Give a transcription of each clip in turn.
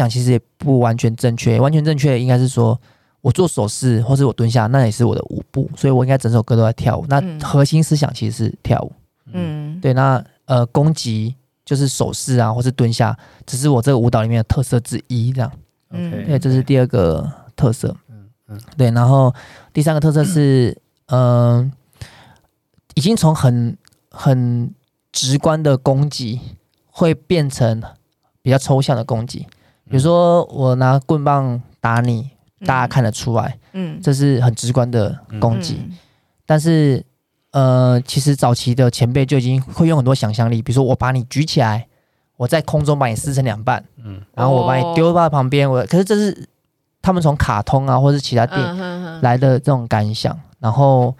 讲其实也不完全正确，完全正确应该是说我做手势或是我蹲下，那也是我的舞步，所以我应该整首歌都在跳舞。那核心思想其实是跳舞。嗯，对。那呃，攻击就是手势啊，或是蹲下，只是我这个舞蹈里面的特色之一，这样。嗯，对，这是第二个特色。嗯嗯，对。然后第三个特色是，嗯、呃，已经从很很直观的攻击，会变成比较抽象的攻击。比如说，我拿棍棒打你，大家看得出来，嗯，这是很直观的攻击。但是。呃，其实早期的前辈就已经会用很多想象力，比如说我把你举起来，我在空中把你撕成两半，嗯，然后我把你丢到旁边，我可是这是他们从卡通啊或者其他电影来的这种感想，然后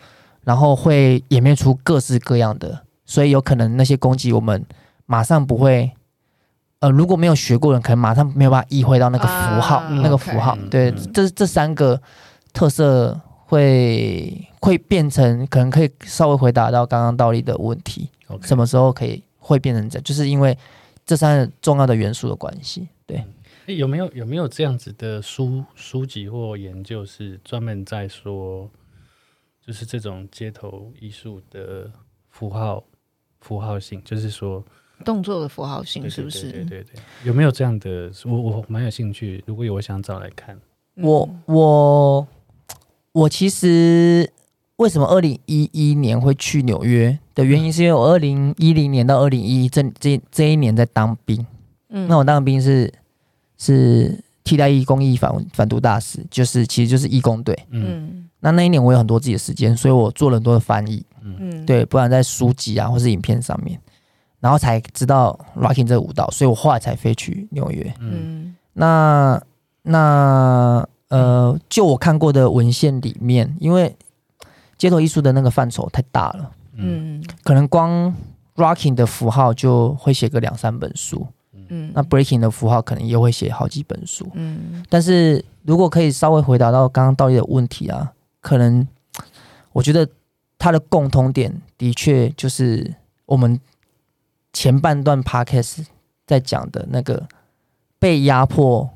然后会演变出各式各样的，所以有可能那些攻击我们马上不会，呃，如果没有学过的人，可能马上没有办法意会到那个符号，那个符号，对，这这三个特色。会会变成可能可以稍微回答到刚刚道立的问题.什么时候可以会变成这样？就是因为这三个重要的元素的关系。对，有没有有没有这样子的书书籍或研究是专门在说，就是这种街头艺术的符号符号性，就是说动作的符号性是不是？对对，对对对，有没有这样的？我我蛮有兴趣，如果有，我想找来看。我我。我其实为什么二零一一年会去纽约的原因，是因为我二零一零年到二零一一这这这一年在当兵。嗯，那我当兵是是替代义工义反反毒大使，就是其实就是义工队。嗯，那那一年我有很多自己的时间，所以我做了很多的翻译。嗯，对，不然在书籍啊或是影片上面，然后才知道 rocking 这个舞蹈，所以我后来才飞去纽约。嗯，那那。呃，就我看过的文献里面，因为街头艺术的那个范畴太大了，嗯，可能光 rocking 的符号就会写个两三本书，嗯，那 breaking 的符号可能也会写好几本书，嗯，但是如果可以稍微回答到刚刚道立的问题啊，可能我觉得它的共通点的确就是我们前半段 podcast 在讲的那个被压迫。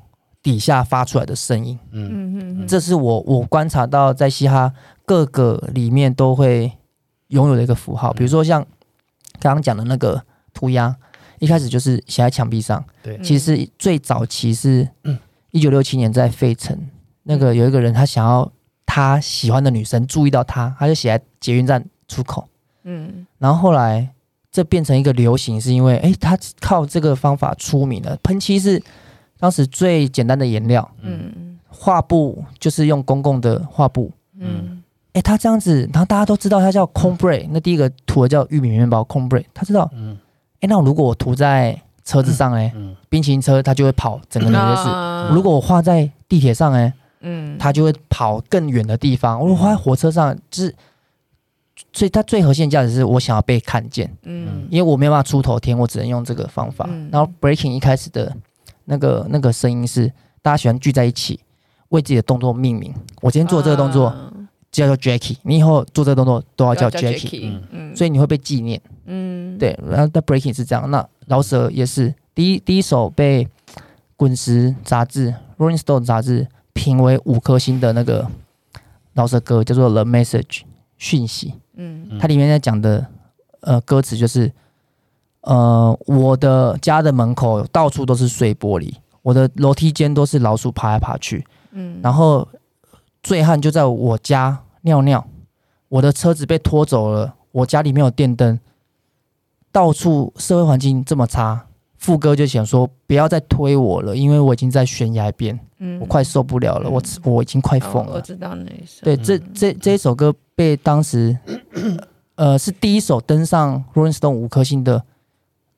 底下发出来的声音，嗯嗯嗯，这是我我观察到在嘻哈各个里面都会拥有的一个符号，比如说像刚刚讲的那个涂鸦，一开始就是写在墙壁上，对，其实最早期是一九六七年在费城，那个有一个人他想要他喜欢的女生注意到他，他就写在捷运站出口，嗯，然后后来这变成一个流行，是因为哎他靠这个方法出名了，喷漆是。当时最简单的颜料，嗯，画布就是用公共的画布，嗯，哎、欸，他这样子，然后大家都知道他叫 Cornbread，那第一个涂的叫玉米面包 Cornbread，他知道，嗯，哎、欸，那如果我涂在车子上，哎，嗯，冰淇淋车它就会跑整个纽约市，嗯、如果我画在地铁上，哎，嗯，它就会跑更远的地方，我画在火车上，就是，所以它最核心的价值是我想要被看见，嗯，因为我没有办法出头天，我只能用这个方法，嗯、然后 Breaking 一开始的。那个那个声音是大家喜欢聚在一起，为自己的动作命名。我今天做这个动作就叫做 Jackie，你以后做这个动作都要叫 Jackie，嗯，所以你会被纪念，嗯，对。然后 The Breaking 是这样，那饶舌也是第一第一首被滚石杂志 Rolling Stone 杂志评为五颗星的那个饶舌歌，叫做 The Message 讯息，嗯，它里面在讲的呃歌词就是。呃，我的家的门口到处都是碎玻璃，我的楼梯间都是老鼠爬来爬去，嗯，然后醉汉就在我家尿尿，我的车子被拖走了，我家里没有电灯，到处社会环境这么差，副歌就想说不要再推我了，因为我已经在悬崖边，嗯，我快受不了了，嗯、我我已经快疯了。我知道那一首，对，这这这一首歌被当时，呃，是第一首登上 Rolling Stone 五颗星的。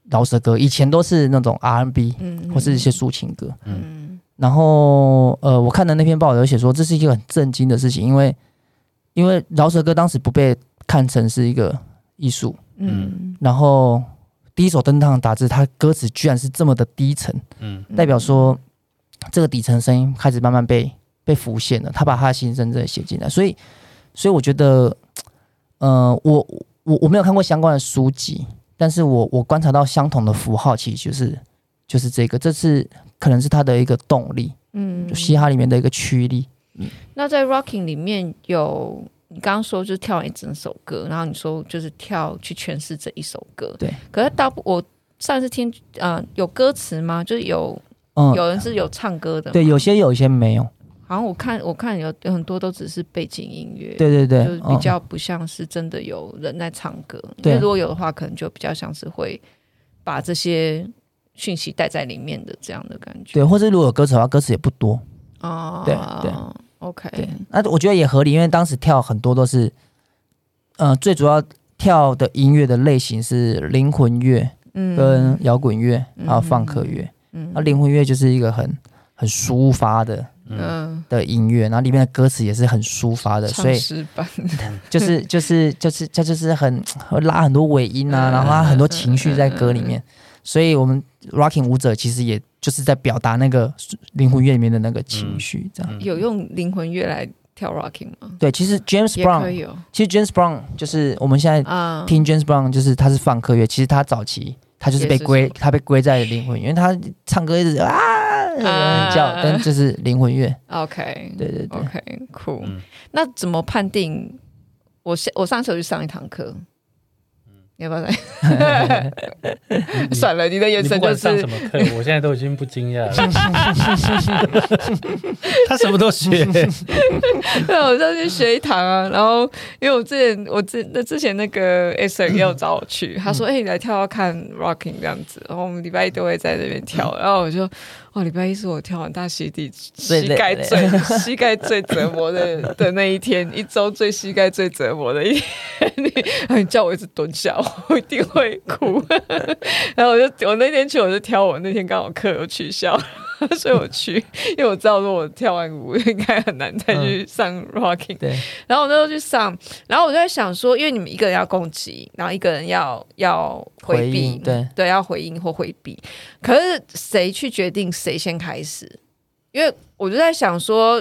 饶舌歌以前都是那种 R&B，嗯，或是一些抒情歌，嗯，然后呃，我看的那篇报道有写说，这是一个很震惊的事情，因为因为饶舌歌当时不被看成是一个艺术，嗯，然后第一首登堂杂志，它歌词居然是这么的低沉，嗯，代表说这个底层声音开始慢慢被被浮现了，他把他的心声真的写进来，所以所以我觉得，呃，我我我没有看过相关的书籍。但是我我观察到相同的符号，其实就是就是这个，这是可能是他的一个动力，嗯，就嘻哈里面的一个驱力。嗯，那在 rocking 里面有你刚刚说就是跳完一整首歌，然后你说就是跳去诠释这一首歌，对。可是到我上次听，呃，有歌词吗？就是有，嗯，有人是有唱歌的，对，有些有，一些没有。好像我看我看有有很多都只是背景音乐，对对对，就是比较不像是真的有人在唱歌。因为如果有的话，可能就比较像是会把这些讯息带在里面的这样的感觉。对，或者如果有歌词的话，歌词也不多哦。对对，OK。那我觉得也合理，因为当时跳很多都是，呃，最主要跳的音乐的类型是灵魂乐，嗯，跟摇滚乐，还有放克乐。嗯，那灵魂乐就是一个很很抒发的。嗯。的音乐，然后里面的歌词也是很抒发的，所以 就是就是就是它就是很拉很多尾音啊，然后它很多情绪在歌里面，所以我们 rocking 舞者其实也就是在表达那个灵魂乐里面的那个情绪，这样。有用灵魂乐来跳 rocking 吗？对，其实 James Brown 其实 James Brown 就是我们现在听 James Brown，就是他是放克乐，其实他早期他就是被归他被归在灵魂乐，因为他唱歌一直啊。嗯，叫，但 这是灵魂乐。OK，对对对，OK，Cool。那怎么判定？我上我上次有去上一堂课。你要不要来？算了，你的眼神就是上什么课？我现在都已经不惊讶了。他什么都学。对，我上去学一堂啊。然后，因为我之前我之那之前那个 S 也有找我去，他说：“哎、欸，你来跳跳看 Rocking 这样子。”然后我们礼拜一都会在那边跳。然后我就。哦，礼拜一是我跳完大溪地膝盖最膝盖最折磨的的那一天，一周最膝盖最折磨的一天。你叫我一直蹲下，我一定会哭。然后我就我那天去，我就挑我那天刚好课有取消。所以我去，因为我知道说我跳完舞应该很难再去上 rocking，嗯。对，然后我那时候去上，然后我就在想说，因为你们一个人要攻击，然后一个人要要回避，对对，要回应或回避。可是谁去决定谁先开始？因为我就在想说，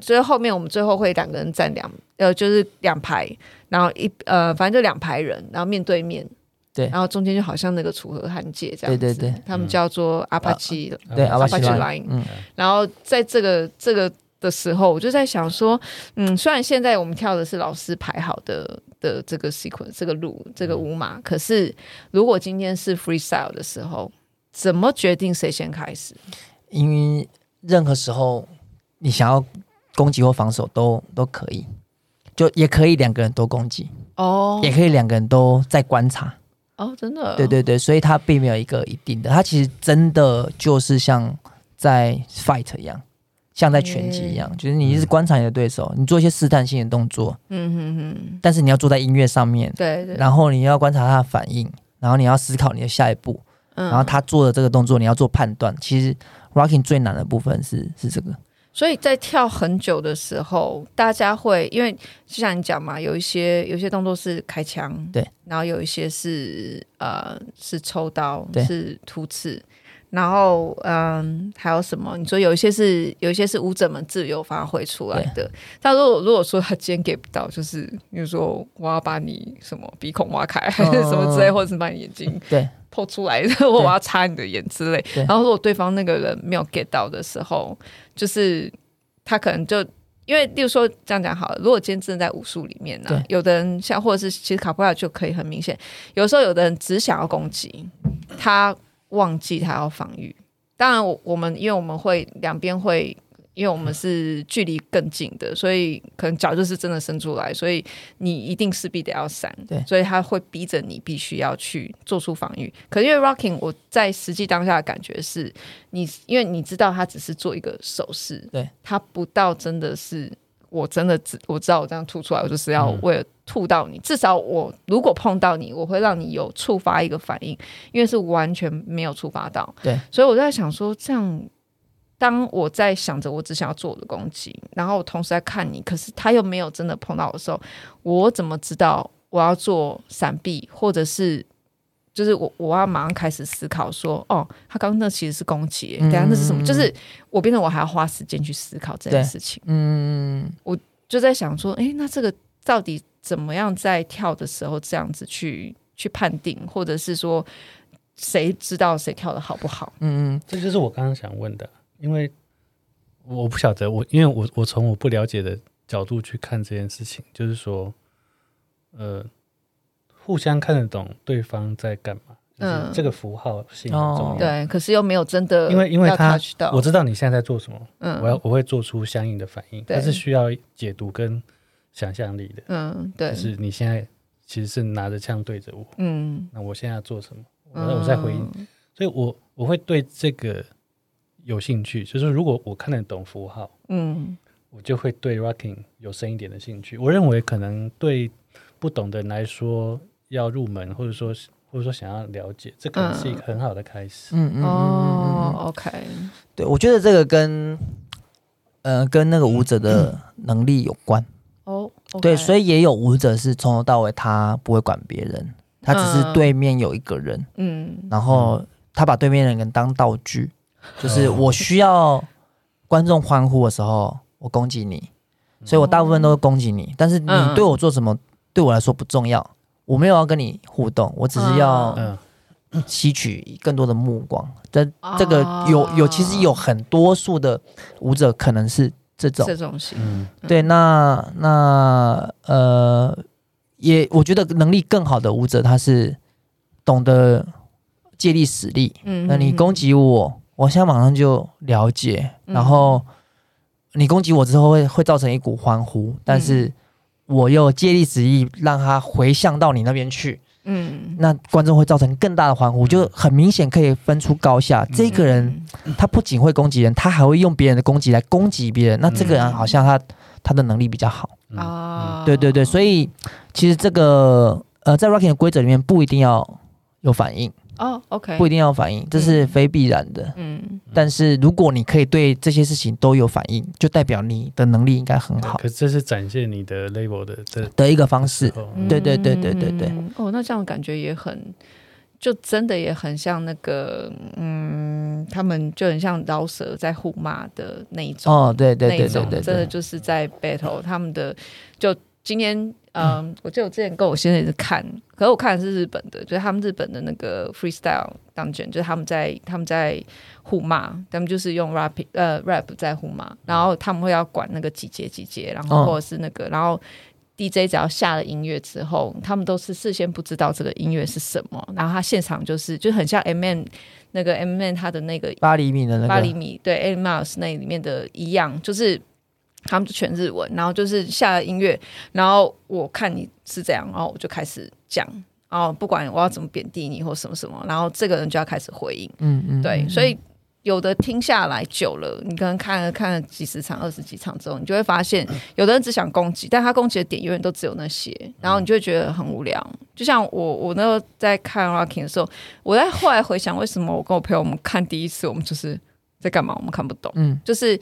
所以后面我们最后会两个人站两呃，就是两排，然后一呃，反正就两排人，然后面对面。对，然后中间就好像那个楚河汉界这样子，对对对，他们叫做阿帕奇，对阿帕奇 line。嗯，然后在这个这个的时候，我就在想说，嗯，虽然现在我们跳的是老师排好的的这个 sequence 这个路这个舞码，可是如果今天是 freestyle 的时候，怎么决定谁先开始？因为任何时候你想要攻击或防守都都可以，就也可以两个人都攻击哦，也可以两个人都在观察。哦，真的，对对对，所以他并没有一个一定的，他其实真的就是像在 fight 一样，像在拳击一样，就是你一直观察你的对手，你做一些试探性的动作，嗯哼哼，但是你要坐在音乐上面，对对，然后你要观察他的反应，然后你要思考你的下一步，然后他做的这个动作你要做判断，其实 rocking 最难的部分是是这个。所以在跳很久的时候，大家会因为就像你讲嘛，有一些有一些动作是开枪，对，然后有一些是呃是抽刀，是突刺，然后嗯还有什么？你说有一些是有一些是舞者们自由发挥出来的。对。但如果如果说他今天给不到，就是比如说我要把你什么鼻孔挖开，还是 什么之类，或者是把你眼睛对剖出来，对或我要插你的眼之类。然后如果对方那个人没有 get 到的时候。就是他可能就因为，例如说这样讲好了，如果今天真的在武术里面呢、啊，有的人像或者是其实卡普拉就可以很明显，有时候有的人只想要攻击，他忘记他要防御。当然，我我们因为我们会两边会。因为我们是距离更近的，所以可能脚就是真的伸出来，所以你一定势必得要闪。对，所以他会逼着你必须要去做出防御。可是因为 rocking，我在实际当下的感觉是，你因为你知道他只是做一个手势，对，他不到真的是我真的知我知道我这样吐出来，我就是要为了吐到你。嗯、至少我如果碰到你，我会让你有触发一个反应，因为是完全没有触发到。对，所以我在想说这样。当我在想着我只想要做我的攻击，然后我同时在看你，可是他又没有真的碰到我的时候，我怎么知道我要做闪避，或者是就是我我要马上开始思考说，哦，他刚刚那其实是攻击，等下那是什么？嗯、就是我变成我还要花时间去思考这件事情。嗯，我就在想说，诶，那这个到底怎么样在跳的时候这样子去去判定，或者是说？谁知道谁跳的好不好？嗯嗯，这就是我刚刚想问的，因为我不晓得我，因为我我从我不了解的角度去看这件事情，就是说，呃，互相看得懂对方在干嘛。嗯，这个符号性很重要，对，可是又没有真的，因为因为他我知道你现在在做什么，嗯，我要我会做出相应的反应，但是需要解读跟想象力的，嗯，对，就是你现在其实是拿着枪对着我，嗯，那我现在要做什么？我我在回应，所以我我会对这个有兴趣，就是如果我看得懂符号，嗯，我就会对 rocking 有深一点的兴趣。我认为可能对不懂的人来说，要入门或者说。或者说想要了解，这可能是一个很好的开始。嗯嗯哦，OK。对，我觉得这个跟呃跟那个舞者的能力有关。哦，对，所以也有舞者是从头到尾他不会管别人，他只是对面有一个人，嗯，然后他把对面的人当道具，就是我需要观众欢呼的时候，我攻击你，所以我大部分都是攻击你，但是你对我做什么，对我来说不重要。我没有要跟你互动，我只是要吸取更多的目光。这、嗯、这个有有，其实有很多数的舞者可能是这种这种型。嗯、对，那那呃，也我觉得能力更好的舞者，他是懂得借力使力。嗯，那你攻击我，我现在马上就了解，然后你攻击我之后会会造成一股欢呼，但是。嗯我又借力使力，让他回向到你那边去。嗯，那观众会造成更大的欢呼，就很明显可以分出高下。嗯、这个人他不仅会攻击人，他还会用别人的攻击来攻击别人。那这个人好像他他的能力比较好啊。对对对，所以其实这个呃，在 Rocking 的规则里面不一定要有反应。哦、oh，OK，不一定要反应，这是非必然的。嗯，但是如果你可以对这些事情都有反应，就代表你的能力应该很好。可是这是展现你的 label 的这的一个方式。对对对对对对。哦，那这样感觉也很，就真的也很像那个，嗯，他们就很像饶舌在互骂的那一种。哦，对对对对对，真的就是在 battle 他们的就。今天，嗯，嗯我记得我之前跟我先生也是看，可是我看的是日本的，就是他们日本的那个 freestyle dungeon，就是他们在他们在互骂，他们就是用 rap 呃 rap 在互骂，然后他们会要管那个几节几节，然后或者是那个，哦、然后 DJ 只要下了音乐之后，他们都是事先不知道这个音乐是什么，然后他现场就是就很像 M&M 那个 M&M 他的那个八厘米的那个八厘米对 M Mouse 那里面的一样，就是。他们就全日文，然后就是下了音乐，然后我看你是这样，然后我就开始讲，然后不管我要怎么贬低你或什么什么，然后这个人就要开始回应，嗯嗯，对，所以有的听下来久了，你可能看了看了几十场、二十几场之后，你就会发现，有的人只想攻击，但他攻击的点永远都只有那些，然后你就会觉得很无聊。就像我，我那时候在看 Rocking 的时候，我在后来回想，为什么我跟我朋友我们看第一次，我们就是在干嘛？我们看不懂，嗯，就是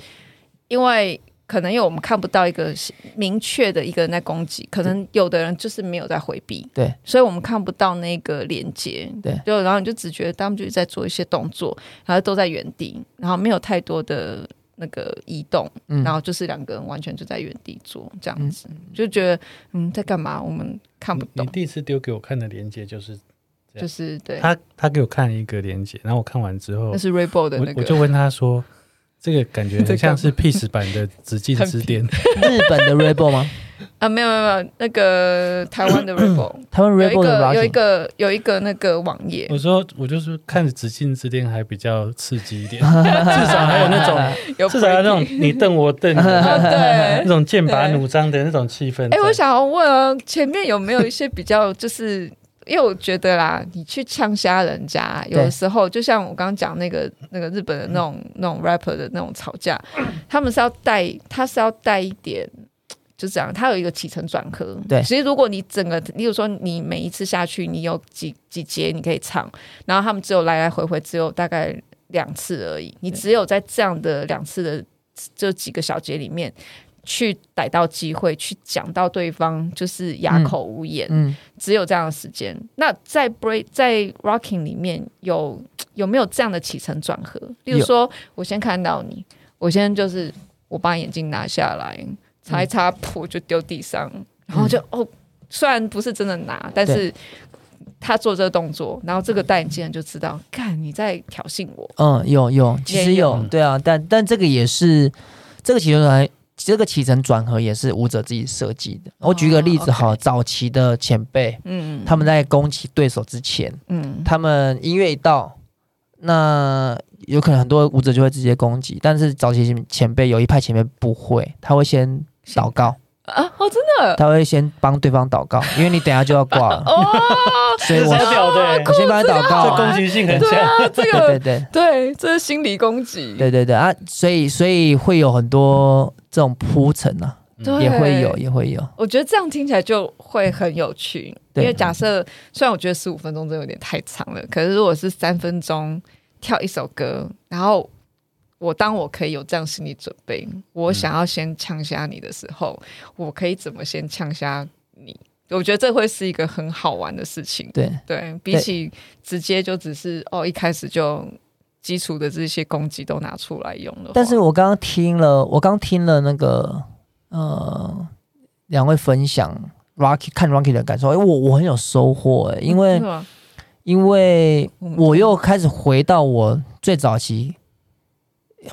因为。可能因为我们看不到一个明确的一个人在攻击，可能有的人就是没有在回避，对，所以我们看不到那个连接，对，就然后你就只觉得他们就是在做一些动作，然后都在原地，然后没有太多的那个移动，嗯、然后就是两个人完全就在原地做这样子，嗯、就觉得嗯在干嘛？我们看不懂。你第一次丢给我看的连接就是，就是对，他他给我看一个连接，然后我看完之后，那是 Raybo 的那个，我就问他说。这个感觉 很像是 Peace 版的紫禁之巅，日本的 Rebel 吗？啊，没有没有没有，那个 台湾的 Rebel，台湾 Rebel 有一个有一个有一个那个网页。我说我就是看紫禁之巅还比较刺激一点，至少还有那种，至少有那种你瞪我瞪你，对，那种剑拔弩张的那种气氛。哎，我想要问啊，前面有没有一些比较就是？因为我觉得啦，你去呛瞎人家，有的时候就像我刚刚讲那个那个日本的那种那种 rapper 的那种吵架，他们是要带，他是要带一点，就这样，他有一个起承转合。对，其实如果你整个，例如说你每一次下去，你有几几节你可以唱，然后他们只有来来回回只有大概两次而已，你只有在这样的两次的这几个小节里面。去逮到机会，去讲到对方就是哑口无言，嗯嗯、只有这样的时间。那在 break 在 rocking 里面有有没有这样的起承转合？例如说，我先看到你，我先就是我把眼镜拿下来，擦一擦，噗就丢地上，然后就、嗯、哦，虽然不是真的拿，但是他做这个动作，然后这个戴眼镜人就知道，看你在挑衅我。嗯，有有，其实有，有对啊，但但这个也是这个起承转，这个起承转合也是舞者自己设计的。我举个例子哈，早期的前辈，嗯，他们在攻击对手之前，嗯，他们音乐一到，那有可能很多舞者就会直接攻击，但是早期前辈有一派前辈不会，他会先祷告。啊哦，真的，他会先帮对方祷告，因为你等下就要挂。了哦，所以我对，我先帮他祷告，这攻击性很强，这个 对对对，这是心理攻击，对对对。啊，所以所以会有很多这种铺陈啊，也会有也会有，我觉得这样听起来就会很有趣，因为假设虽然我觉得十五分钟真的有点太长了，可是如果是三分钟跳一首歌，然后。我当我可以有这样心理准备，我想要先呛瞎你的时候，嗯、我可以怎么先呛瞎你？我觉得这会是一个很好玩的事情。对对，比起直接就只是哦，一开始就基础的这些攻击都拿出来用了。但是我刚刚听了，我刚听了那个呃两位分享 Rocky 看 Rocky 的感受，哎，我我很有收获哎，因为、嗯、因为我又开始回到我最早期。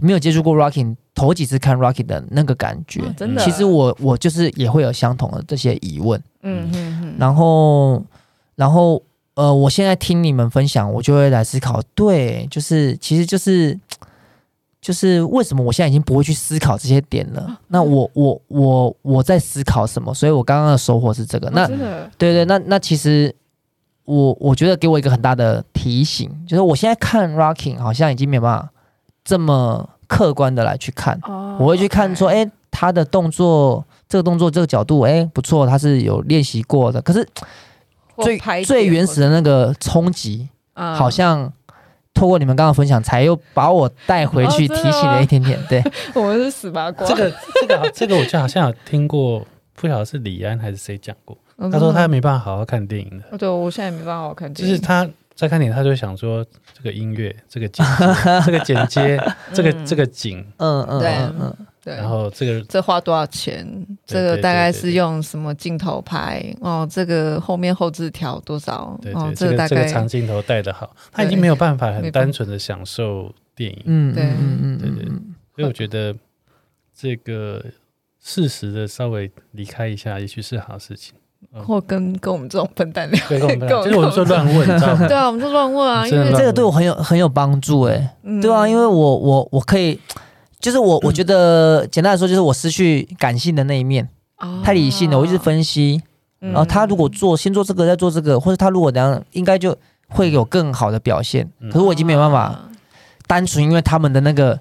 没有接触过 Rocking，头几次看 Rocking 的那个感觉，哦、真的。其实我我就是也会有相同的这些疑问，嗯嗯嗯。然后然后呃，我现在听你们分享，我就会来思考，对，就是其实就是就是为什么我现在已经不会去思考这些点了？哦、那我我我我在思考什么？所以我刚刚的收获是这个。那、哦、对对，那那其实我我觉得给我一个很大的提醒，就是我现在看 Rocking 好像已经没办法。这么客观的来去看，oh, 我会去看说，哎他的动作，这个动作，这个角度，哎，不错，他是有练习过的。可是最最原始的那个冲击，好像透过你们刚刚分享，才又把我带回去，提醒了一点点。对，我们是死八卦。这个这个这个，我就好像有听过，不晓得是李安还是谁讲过，他说他没办法好好看电影的。对，我现在也没办法好好看电影。就是他。再看点，他就想说这个音乐，这个剪 这个剪接，这个这个景，嗯嗯，对嗯对。然后这个这花多少钱？这个大概是用什么镜头拍？哦，这个后面后置调多少？哦，这个大概这个长镜头带的好，他已经没有办法很单纯的享受电影。嗯，对，嗯嗯对对。所以我觉得这个适时的稍微离开一下，也许是好事情。或跟跟我们这种笨蛋聊，对，跟我们 就是我们说乱问，知道吗？对啊，我们就乱问啊，因为这个对我很有很有帮助，哎，对啊，因为我我我可以，就是我我觉得简单来说，就是我失去感性的那一面，太理性了，我一直分析，然后他如果做先做这个，再做这个，或者他如果怎样，应该就会有更好的表现。可是我已经没有办法，单纯因为他们的那个。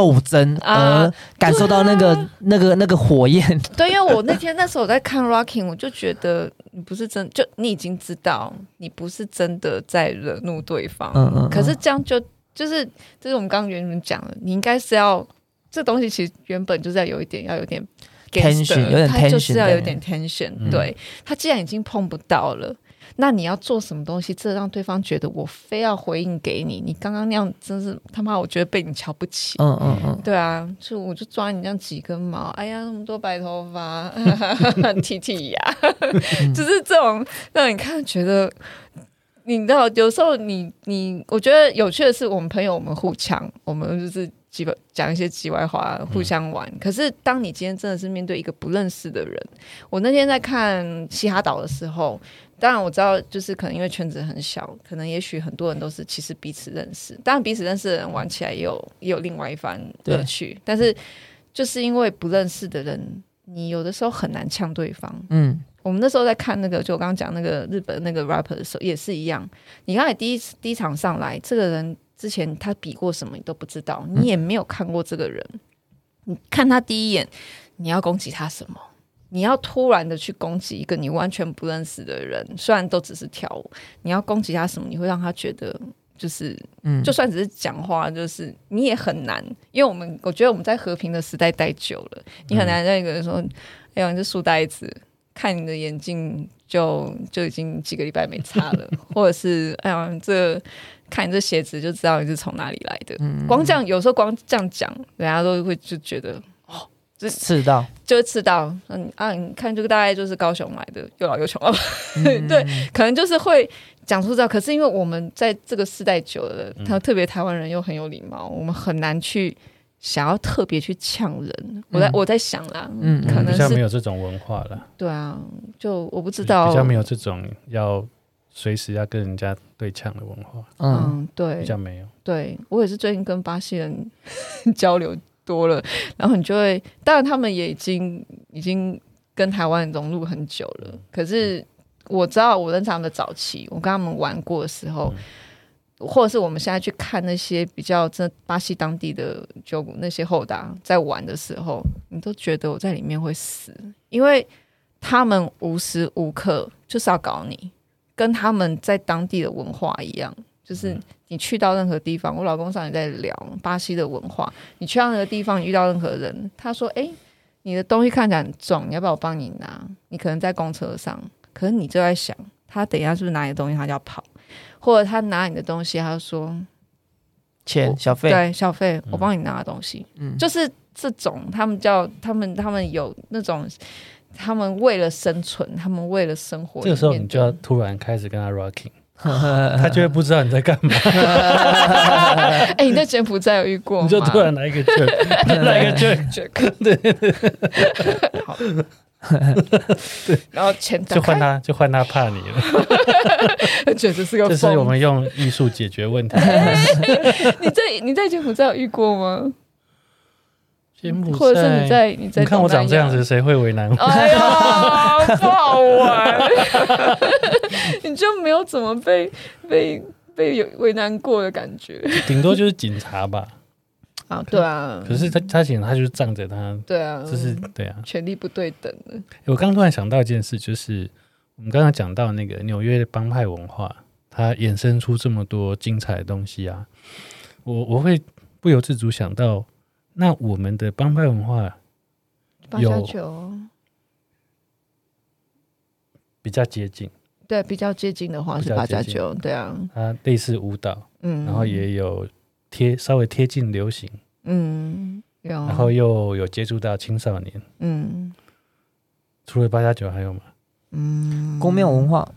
斗争而感受到那个、啊、那个那个火焰。对，因为我那天那时候我在看 Rocking，我就觉得你不是真，就你已经知道你不是真的在惹怒对方。嗯嗯。可是这样就就是就是我们刚刚原本讲的，你应该是要这东西其实原本就是要有一点要有点 tension，有点 tension，就是要有点 tension。对，他既然已经碰不到了。那你要做什么东西，这让对方觉得我非要回应给你？你刚刚那样真是他妈，我觉得被你瞧不起。嗯嗯嗯，对啊，就我就抓你这样几根毛，哎呀，那么多白头发，剃剃牙，就是这种让你看觉得，你知道，有时候你你，我觉得有趣的是，我们朋友我们互呛，我们就是。几个讲一些题外话，互相玩。嗯、可是，当你今天真的是面对一个不认识的人，我那天在看《嘻哈岛》的时候，当然我知道，就是可能因为圈子很小，可能也许很多人都是其实彼此认识。当然，彼此认识的人玩起来也有也有另外一番乐趣。但是，就是因为不认识的人，你有的时候很难呛对方。嗯，我们那时候在看那个，就我刚刚讲那个日本那个 rapper 的时候，也是一样。你刚才第一次第一场上来，这个人。之前他比过什么你都不知道，你也没有看过这个人。嗯、你看他第一眼，你要攻击他什么？你要突然的去攻击一个你完全不认识的人，虽然都只是跳舞，你要攻击他什么？你会让他觉得就是，嗯，就算只是讲话，就是你也很难，因为我们我觉得我们在和平的时代待久了，你很难让一个人说，嗯、哎呀，你是书呆子，看你的眼镜就就已经几个礼拜没擦了，或者是哎呀这。看你这鞋子就知道你是从哪里来的。嗯、光这样，有时候光这样讲，人家都会就觉得哦，赤道就是赤道，嗯啊，你看这个大概就是高雄来的，又老又穷啊，嗯、对，可能就是会讲出这，可是因为我们在这个世代久了，他特别台湾人又很有礼貌，我们很难去想要特别去呛人。嗯、我在我在想啦，嗯，可能是比较没有这种文化了。对啊，就我不知道，比较没有这种要随时要跟人家对呛的文化。嗯，对，比较没有。对我也是最近跟巴西人 交流。多了，然后你就会，当然他们也已经已经跟台湾融入很久了。可是我知道，我认识他们的早期，我跟他们玩过的时候，嗯、或者是我们现在去看那些比较真巴西当地的就那些后打在玩的时候，你都觉得我在里面会死，因为他们无时无刻就是要搞你，跟他们在当地的文化一样。就是你去到任何地方，我老公上也在聊巴西的文化。你去到那个地方，你遇到任何人，他说：“哎、欸，你的东西看起来很重，你要不要我帮你拿？”你可能在公车上，可是你就在想，他等一下是不是拿你的东西，他就要跑，或者他拿你的东西，他就说：“钱小费，对小费，我帮你拿的东西。嗯”就是这种，他们叫他们，他们有那种，他们为了生存，他们为了生活。这个时候，你就要突然开始跟他 rocking。他就会不知道你在干嘛。哎、欸，你在柬埔寨有遇过吗？你就突然来一个 jerk，来一个 jerk，对对对。好，然后钱就换他，就换他怕你了。觉得这是个，这是我们用艺术解决问题。你在你在柬埔寨有遇过吗？柬埔寨，或者是你在你在，你看我长这样子，谁会为难我？哎呀，不好玩。你就没有怎么被被被有为难过的感觉？顶多就是警察吧。啊，对啊。可是他他警察他就是仗着他，对啊，就是对啊，权力不对等的。我刚突然想到一件事，就是我们刚刚讲到那个纽约的帮派文化，它衍生出这么多精彩的东西啊，我我会不由自主想到，那我们的帮派文化有比较接近。对，比较接近的话是八加九，对啊，它类似舞蹈，嗯，然后也有贴稍微贴近流行，嗯，有，然后又有接触到青少年，嗯，除了八加九还有吗？嗯，宫庙文化，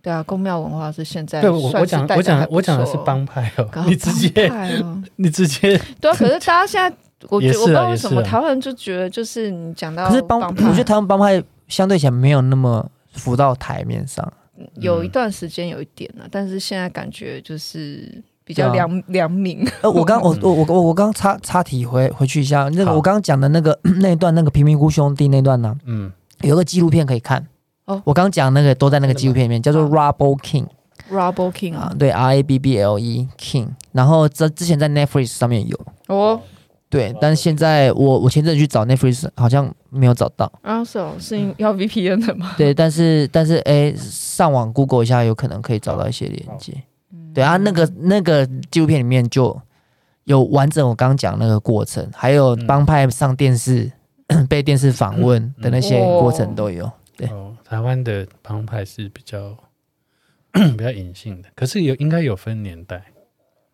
对啊，宫庙文化是现在对我我讲我讲我讲的是帮派哦，你直接 你直接对啊，可是大家现在我觉得我不知道为什么台湾人就觉得就是你讲到，可是帮我觉得台湾帮派相对起来没有那么浮到台面上。有一段时间有一点了，但是现在感觉就是比较良良民。呃，我刚 我我我我我刚插插题回回去一下，那个我刚刚讲的那个 那一段那个贫民窟兄弟那段呢，嗯，有个纪录片可以看。哦，我刚刚讲那个都在那个纪录片里面，叫做 Rubble King》。Rubble King 啊，对，R A B B L E King。然后这之前在 Netflix 上面有哦。对，但是现在我我前阵子去找 Netflix，好像没有找到。啊，是哦，是要 VPN 的吗？对，但是但是哎，上网 Google 一下，有可能可以找到一些连接。对啊，那个那个纪录片里面就有完整我刚刚讲那个过程，还有帮派上电视、被电视访问的那些过程都有。对，台湾的帮派是比较 比较隐性的，可是有应该有分年代。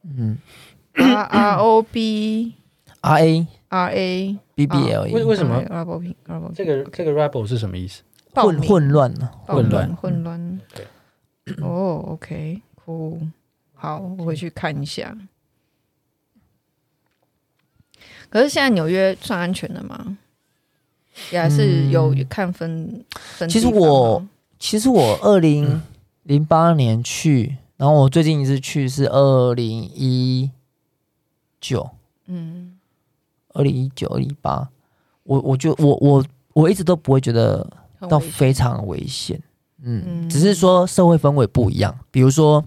嗯，R R O B。R A R A B B L E，为为什么？这个这个 rebel 是什么意思？混混乱呢？混乱混乱。对。哦，OK，cool。好，我回去看一下。可是现在纽约算安全的吗？也还是有看分分。其实我其实我二零零八年去，然后我最近一次去是二零一九。嗯。二零一九、二零一八，我我就我我我一直都不会觉得到非常危险，嗯，嗯，只是说社会氛围不一样。比如说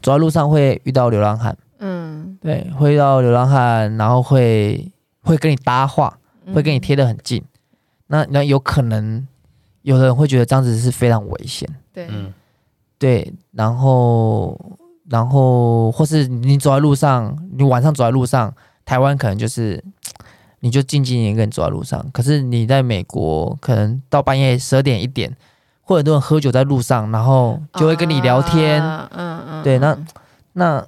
走在路上会遇到流浪汉，嗯，对，会遇到流浪汉，然后会会跟你搭话，会跟你贴得很近，嗯、那那有可能有的人会觉得这样子是非常危险，对，嗯，对，然后然后或是你走在路上，你晚上走在路上。台湾可能就是，你就静静一个人走在路上。可是你在美国，可能到半夜十二点一点，会很多人喝酒在路上，然后就会跟你聊天。嗯嗯，嗯，对，那那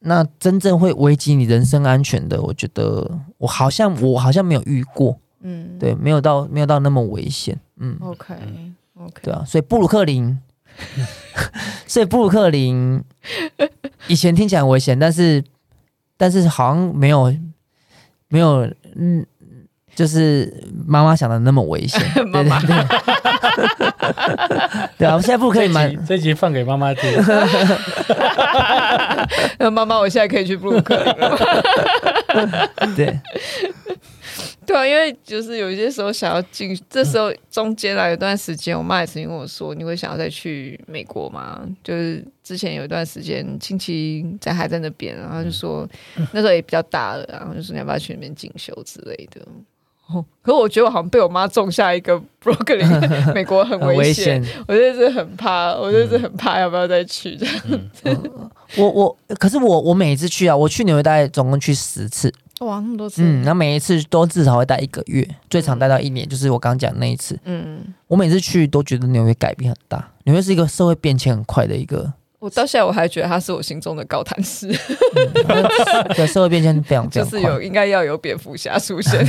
那真正会危及你人身安全的，我觉得我好像我好像没有遇过。嗯，对，没有到没有到那么危险，嗯，OK OK，对啊，所以布鲁克林，所以布鲁克林以前听起来很危险，但是但是好像没有没有嗯。就是妈妈想的那么危险，妈妈对对对，对 啊，我现在不可以买这集放给妈妈听。那 妈妈，我现在可以去布鲁克林了。对，对啊，因为就是有一些时候想要进，这时候中间来有段时间，我妈也曾经跟我说：“你会想要再去美国吗？”就是之前有一段时间亲戚在还在那边，然后就说那时候也比较大了，然后就说你要不要去那边进修之类的。可是我觉得我好像被我妈种下一个 broccoli，，美国很危险，我就是很怕，我就是很怕要不要再去这样子。嗯、我我可是我我每一次去啊，我去纽约大概总共去十次，哇，那么多次。嗯，那每一次都至少会待一个月，最长待到一年，就是我刚讲那一次。嗯，我每次去都觉得纽约改变很大，纽约是一个社会变迁很快的一个。我到现在我还觉得他是我心中的高谈市，对，社会变迁非常 非常就是有应该要有蝙蝠侠出现，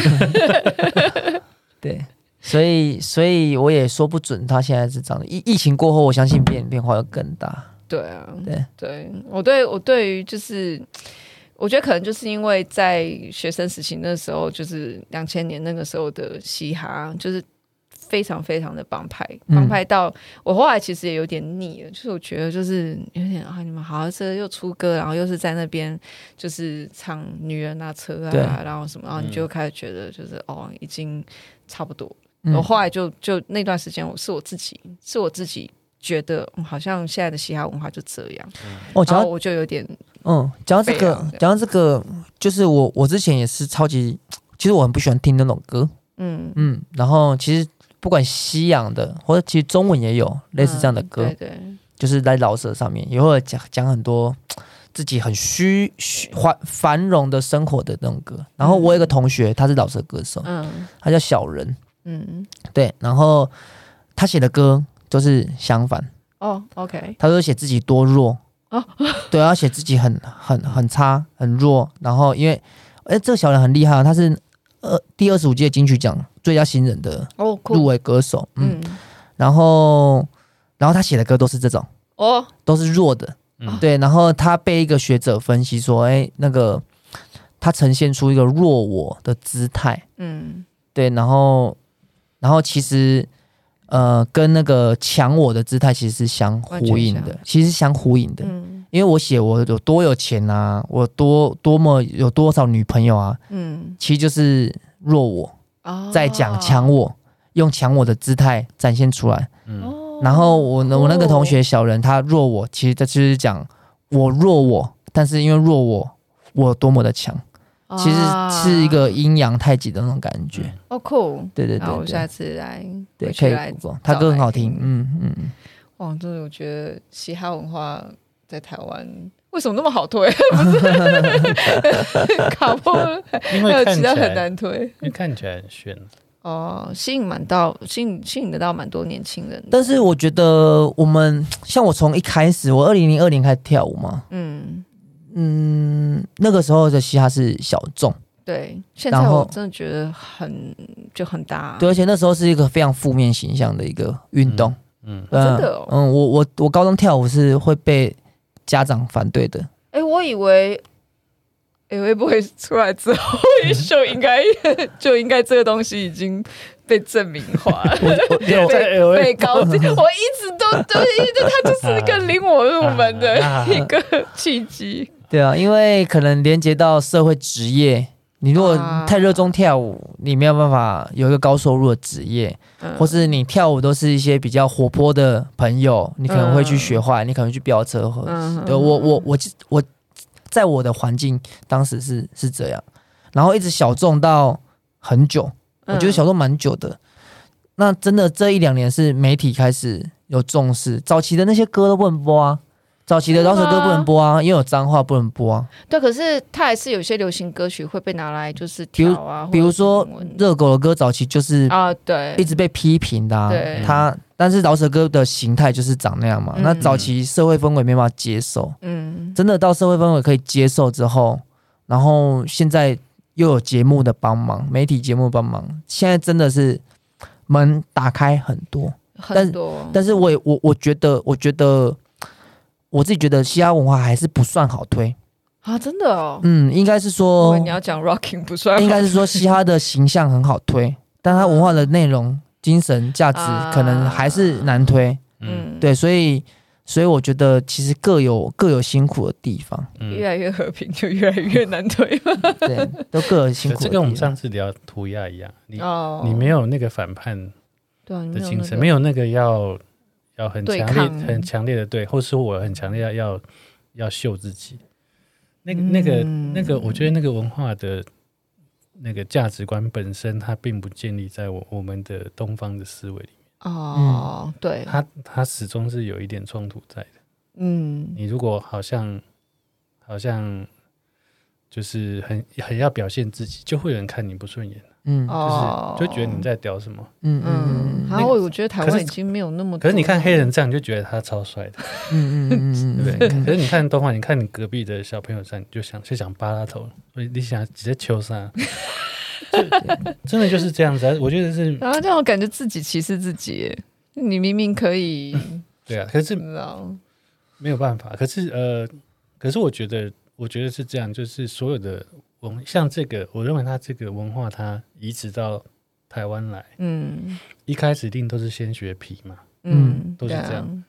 对，所以所以我也说不准他现在是这样的。疫疫情过后，我相信变变化会更大。对啊，对对，我对我对于就是，我觉得可能就是因为在学生时期那时候，就是两千年那个时候的嘻哈，就是。非常非常的帮派，帮派到我后来其实也有点腻了，就是我觉得就是有点啊，你们好像是又出歌，然后又是在那边就是唱女人啊车啊，然后什么，然后你就开始觉得就是、嗯、哦，已经差不多。嗯、我后来就就那段时间，我是我自己，是我自己觉得、嗯、好像现在的嘻哈文化就这样。哦，然后我就有点嗯，讲到这个，讲到这个，就是我我之前也是超级，其实我很不喜欢听那种歌，嗯。嗯，然后其实。不管西洋的，或者其实中文也有类似这样的歌，嗯、对对，就是在饶舌上面也会讲讲很多自己很虚虚繁繁荣的生活的那种歌。然后我有一个同学，他是饶舌歌手，嗯，他叫小人，嗯，对，然后他写的歌都是相反，哦，OK，他都写自己多弱，哦，对，要写自己很很很差很弱。然后因为，哎，这个小人很厉害啊，他是。呃，第二十五届金曲奖最佳新人的入围歌手，哦、嗯，嗯然后，然后他写的歌都是这种，哦，都是弱的，嗯、对，然后他被一个学者分析说，哎，那个他呈现出一个弱我的姿态，嗯，对，然后，然后其实，呃，跟那个强我的姿态其实是相呼应的，其实相呼应的，嗯。因为我写我有多有钱啊，我多多么有多少女朋友啊，嗯，其实就是弱我，在讲强我，用强我的姿态展现出来，嗯，然后我我那个同学小人他弱我，其实他就是讲我弱我，但是因为弱我，我多么的强，其实是一个阴阳太极的那种感觉。哦，酷，对对对，我下次来，对，可以来，他歌很好听，嗯嗯，哇，真的，我觉得嘻哈文化。在台湾为什么那么好推？卡波，因为其他很难推，因为看起来很炫。哦，吸引蛮到吸引吸引得到蛮多年轻人。但是我觉得我们像我从一开始，我二零零二年开始跳舞嘛，嗯嗯，那个时候的嘻哈是小众，对，现在我真的觉得很就很大，对，而且那时候是一个非常负面形象的一个运动，嗯，真的，嗯，我我我高中跳舞是会被。家长反对的，哎、欸，我以为，哎、欸，会不会出来之后就应该 就应该这个东西已经被证明化了，被被高级，我一直都都因为它就是一个领我入门的一个契机。对啊，因为可能连接到社会职业。你如果太热衷跳舞，你没有办法有一个高收入的职业，嗯、或是你跳舞都是一些比较活泼的朋友，你可能会去学坏，嗯、你可能去飙车。嗯、对，我我我我在我的环境当时是是这样，然后一直小众到很久，我觉得小众蛮久的。嗯、那真的这一两年是媒体开始有重视，早期的那些歌都不能播啊。早期的饶舌歌不能播啊，因为有脏话不能播啊。对，可是它还是有些流行歌曲会被拿来就是跳啊，比如说热狗的歌，早期就是啊，对，一直被批评的。对，它但是饶舌歌的形态就是长那样嘛。那早期社会氛围没办法接受，嗯，真的到社会氛围可以接受之后，然后现在。又有节目的帮忙，媒体节目帮忙，现在真的是门打开很多，很多。但，但是我也我我觉得，我觉得我自己觉得嘻哈文化还是不算好推啊，真的哦。嗯，应该是说你要讲 rocking 不算，应该是说嘻哈的形象很好推，但它文化的内容、精神价值可能还是难推。嗯，对，所以。所以我觉得其实各有 各有辛苦的地方，嗯、越来越和平就越来越难推。对，都各有辛苦。这跟我们上次聊涂鸦一样，你、哦、你没有那个反叛的精神，没有那个要要很强烈、很强烈的对，或是我很强烈要要要秀自己。那个、那个、那个，我觉得那个文化的那个价值观本身，它并不建立在我我们的东方的思维里面。哦，嗯、对，它它始终是有一点冲突在的。嗯，你如果好像好像就是很很要表现自己，就会有人看你不顺眼。嗯，就是就觉得你在屌什么。嗯嗯，然后我觉得台湾已经没有那么。可是你看黑人这样，你就觉得他超帅的。嗯嗯嗯，对不对？可是你看动画，你看你隔壁的小朋友这样，你就想就想扒他头，所以你想直接求杀。真的就是这样子，我觉得是。然后这样我感觉自己歧视自己，你明明可以。对啊，可是没有办法。可是呃，可是我觉得，我觉得是这样，就是所有的文，像这个，我认为它这个文化，它移植到台湾来，嗯，一开始一定都是先学皮嘛，嗯，都是这样。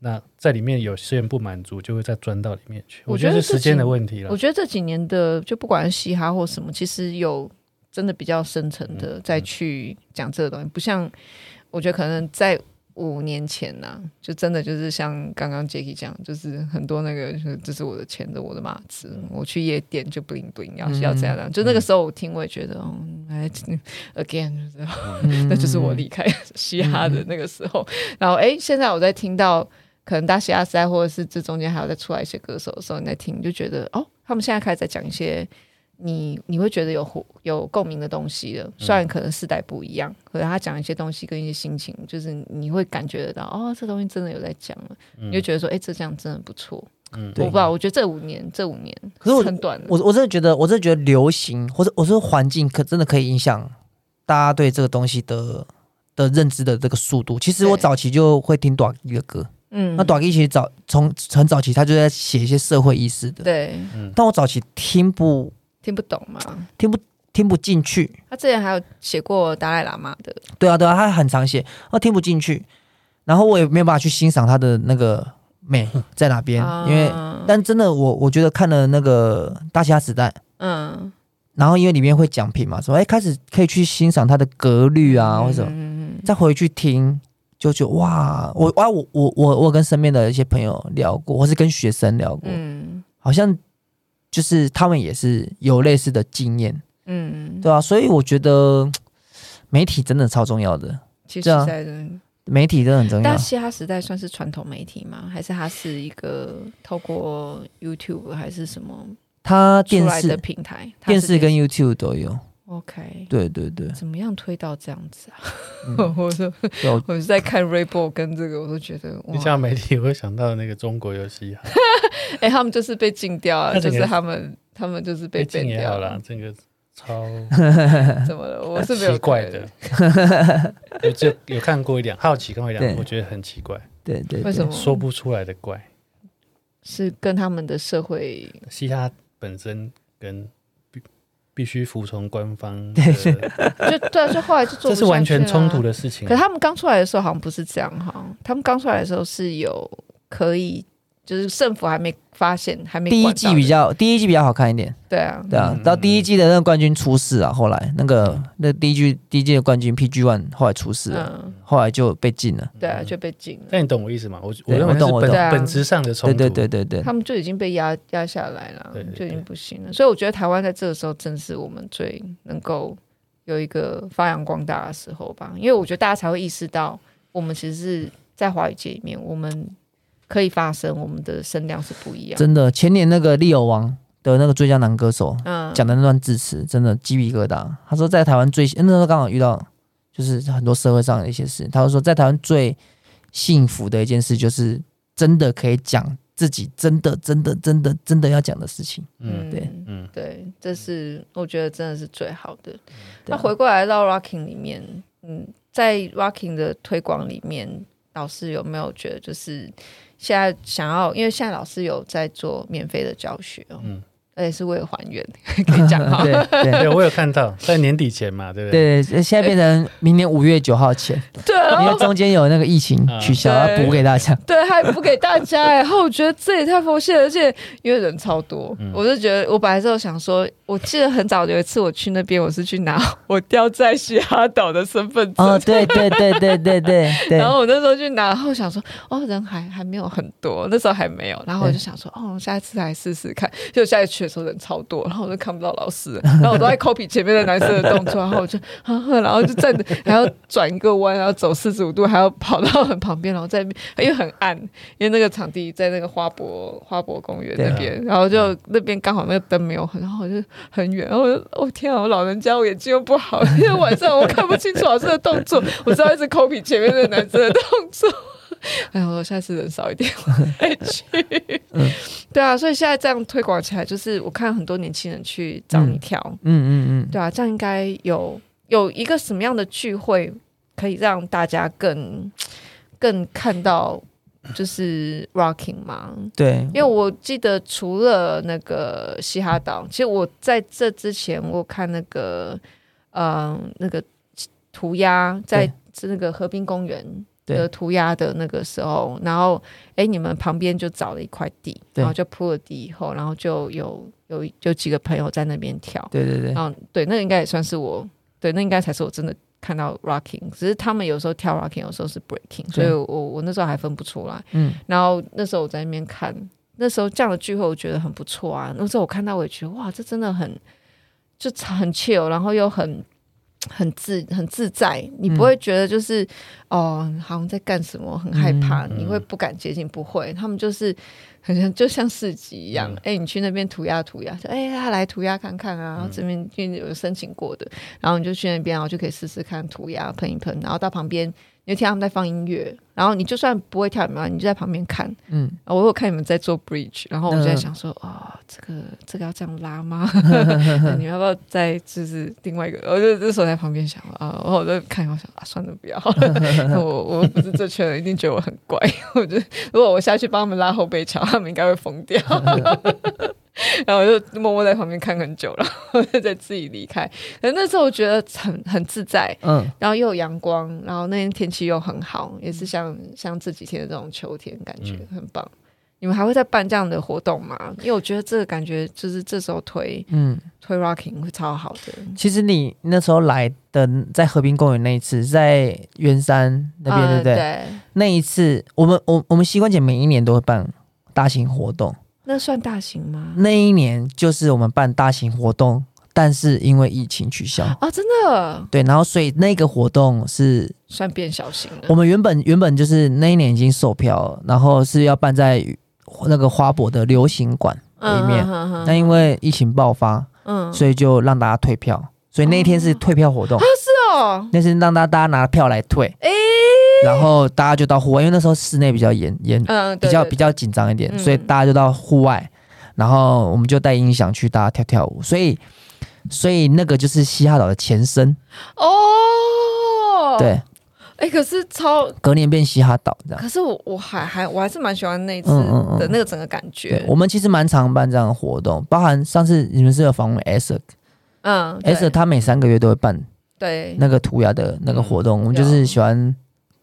那在里面有些人不满足，就会再钻到里面去。我觉得是时间的问题了。我觉得这几年的，就不管是嘻哈或什么，其实有。真的比较深层的再去讲这个东西，不像我觉得可能在五年前呐、啊，就真的就是像刚刚 Jacky 讲，就是很多那个，就是这是我的钱，这是我的码子，我去夜店就 bling bling，要要这样，就那个时候我听，我也觉得，哎，again，那就是我离开嘻哈的那个时候。然后哎，现在我在听到可能大嘻哈时代，或者是这中间还有再出来一些歌手的时候，你在听，就觉得哦，他们现在开始在讲一些。你你会觉得有有共鸣的东西的，虽然可能世代不一样，可是他讲一些东西跟一些心情，就是你会感觉得到，哦，这东西真的有在讲了，你就觉得说，哎，这这样真的不错。嗯，我不知道，我觉得这五年这五年可是很短。我我真的觉得，我真的觉得流行或者我说环境可真的可以影响大家对这个东西的的认知的这个速度。其实我早期就会听短一个歌，嗯，那短一其实早从很早期他就在写一些社会意识的，对，但我早期听不。听不懂吗？听不听不进去。他之前还有写过达赖喇嘛的。对啊，对啊，他很常写，我听不进去。然后我也没有办法去欣赏他的那个美在哪边，嗯、因为但真的我我觉得看了那个大嘻哈时代，嗯，然后因为里面会讲评嘛，说哎开始可以去欣赏他的格律啊，或者再回去听，就觉得哇，我哇我我我我跟身边的一些朋友聊过，或是跟学生聊过，嗯，好像。就是他们也是有类似的经验，嗯，对啊，所以我觉得媒体真的超重要的。其实媒体真的很重要。但嘻哈时代算是传统媒体吗？还是它是一个透过 YouTube 还是什么？它电视的平台，电视跟 YouTube 都有。OK，对对对。怎么样推到这样子啊？嗯、我说，我是在看 Reebok 跟这个，我都觉得，你像媒体，我会想到那个中国游戏哈。哎、欸，他们就是被禁掉了，就是他们，他们就是被禁掉了。这个超怎么了？我是没有奇怪的，有就有看过一点，好奇看过一点，我觉得很奇怪。对对，为什么说不出来的怪？是跟他们的社会嘻哈本身跟必必须服从官方，对，就对啊，就后来就做，这是完全冲突的事情。可是他们刚出来的时候好像不是这样哈，他们刚出来的时候是有可以。就是胜负还没发现，还没。第一季比较，第一季比较好看一点。对啊，对啊，到第一季的那个冠军出事啊，后来那个那第一季第一季的冠军 PG One 后来出事了，后来就被禁了。对啊，就被禁了。那你懂我意思吗？我我认为是本本质上的冲突。对对对对对，他们就已经被压压下来了，就已经不行了。所以我觉得台湾在这个时候正是我们最能够有一个发扬光大的时候吧，因为我觉得大家才会意识到，我们其实是在华语界里面，我们。可以发声，我们的声量是不一样。真的，前年那个利友王的那个最佳男歌手，嗯，讲的那段致辞，真的鸡皮疙瘩。他说，在台湾最，那时候刚好遇到，就是很多社会上的一些事。他就说，在台湾最幸福的一件事，就是真的可以讲自己真的真的真的真的要讲的事情。嗯，对，嗯对，这是我觉得真的是最好的。那、啊、回过来到 Rocking 里面，嗯，在 Rocking 的推广里面，老师有没有觉得就是现在想要，因为现在老师有在做免费的教学。嗯而且是为了还原，可以讲哈。对对，对，我有看到在年底前嘛，对不对？对，现在变成明年五月九号前。对，因为中间有那个疫情取消，要补给大家。对，还补给大家。然后我觉得这也太佛系了，而且因为人超多，我就觉得我本来是想说，我记得很早有一次我去那边，我是去拿我掉在西哈岛的身份证。哦，对对对对对对。然后我那时候去拿，然后想说，哦，人还还没有很多，那时候还没有。然后我就想说，哦，下一次来试试看。就下一次去的时候人超多，然后我就看不到老师，然后我都在 copy 前面的男生的动作，然后我就，然后就站着，还要转一个弯，然后走四十五度，还要跑到很旁边，然后在因为很暗，因为那个场地在那个花博花博公园那边，然后就那边刚好那个灯没有很，然后我就很远，然后我就哦天啊，我老人家我眼睛又不好，因为晚上我看不清楚老师的动作，我知道一直 copy 前面的男生的动作。哎呀，我下次人少一点，我 再去。嗯、对啊，所以现在这样推广起来，就是我看很多年轻人去找你跳，嗯嗯嗯，对啊，这样应该有有一个什么样的聚会，可以让大家更更看到就是 rocking 吗？对，因为我记得除了那个嘻哈岛，其实我在这之前我看那个嗯、呃、那个涂鸦在那个河滨公园。的涂鸦的那个时候，然后哎，你们旁边就找了一块地，然后就铺了地以后，然后就有有就几个朋友在那边跳，对对对，嗯，对，那个应该也算是我，对，那应该才是我真的看到 rocking，只是他们有时候跳 rocking，有时候是 breaking，所以我我那时候还分不出来，嗯，然后那时候我在那边看，那时候这样的聚会我觉得很不错啊，那时候我看到我也觉得哇，这真的很就很 chill，然后又很。很自很自在，你不会觉得就是、嗯、哦，好像在干什么，很害怕，嗯、你会不敢接近，不会。他们就是很像就像市集一样，哎、嗯欸，你去那边涂鸦涂鸦，说哎，他、欸、来涂鸦看看啊，这边因为有申请过的，然后你就去那边，然后就可以试试看涂鸦喷一喷，然后到旁边。你就听他们在放音乐，然后你就算不会跳也没关系，你就在旁边看。嗯，我有看你们在做 bridge，然后我就在想说，啊、嗯哦，这个这个要这样拉吗？你们要不要再就是另外一个？我就这时候在旁边想啊，然后我就看，我想啊，算了，不要。我我不是这圈人，一定觉得我很怪。我觉得如果我下去帮他们拉后背桥，他们应该会疯掉。然后我就默默在旁边看很久了，我就在自己离开。可那时候我觉得很很自在，嗯，然后又有阳光，然后那天天气又很好，也是像像这几天的这种秋天，感觉很棒。嗯、你们还会再办这样的活动吗？因为我觉得这个感觉就是这时候推，嗯，推 rocking 会超好的。其实你那时候来的在和平公园那一次，在圆山那边，对不对？嗯、对。那一次，我们我我们膝关节每一年都会办大型活动。那算大型吗？那一年就是我们办大型活动，但是因为疫情取消啊，真的。对，然后所以那个活动是算变小型的。我们原本原本就是那一年已经售票了，然后是要办在那个花博的流行馆里面，那、嗯、因为疫情爆发，嗯，所以就让大家退票，所以那一天是退票活动。啊，是哦，那是让大家大家拿票来退。欸然后大家就到户外，因为那时候室内比较严严，嗯、比较比较紧张一点，嗯、所以大家就到户外。然后我们就带音响去，大家跳跳舞。所以，所以那个就是嘻哈岛的前身哦。对，哎，可是超隔年变嘻哈岛这样。可是我我还还我还是蛮喜欢那次的那个整个感觉。嗯嗯嗯、我们其实蛮常办这样的活动，包含上次你们是有访问 Asher，嗯，Asher 他每三个月都会办对那个涂鸦的那个活动，嗯、我们就是喜欢。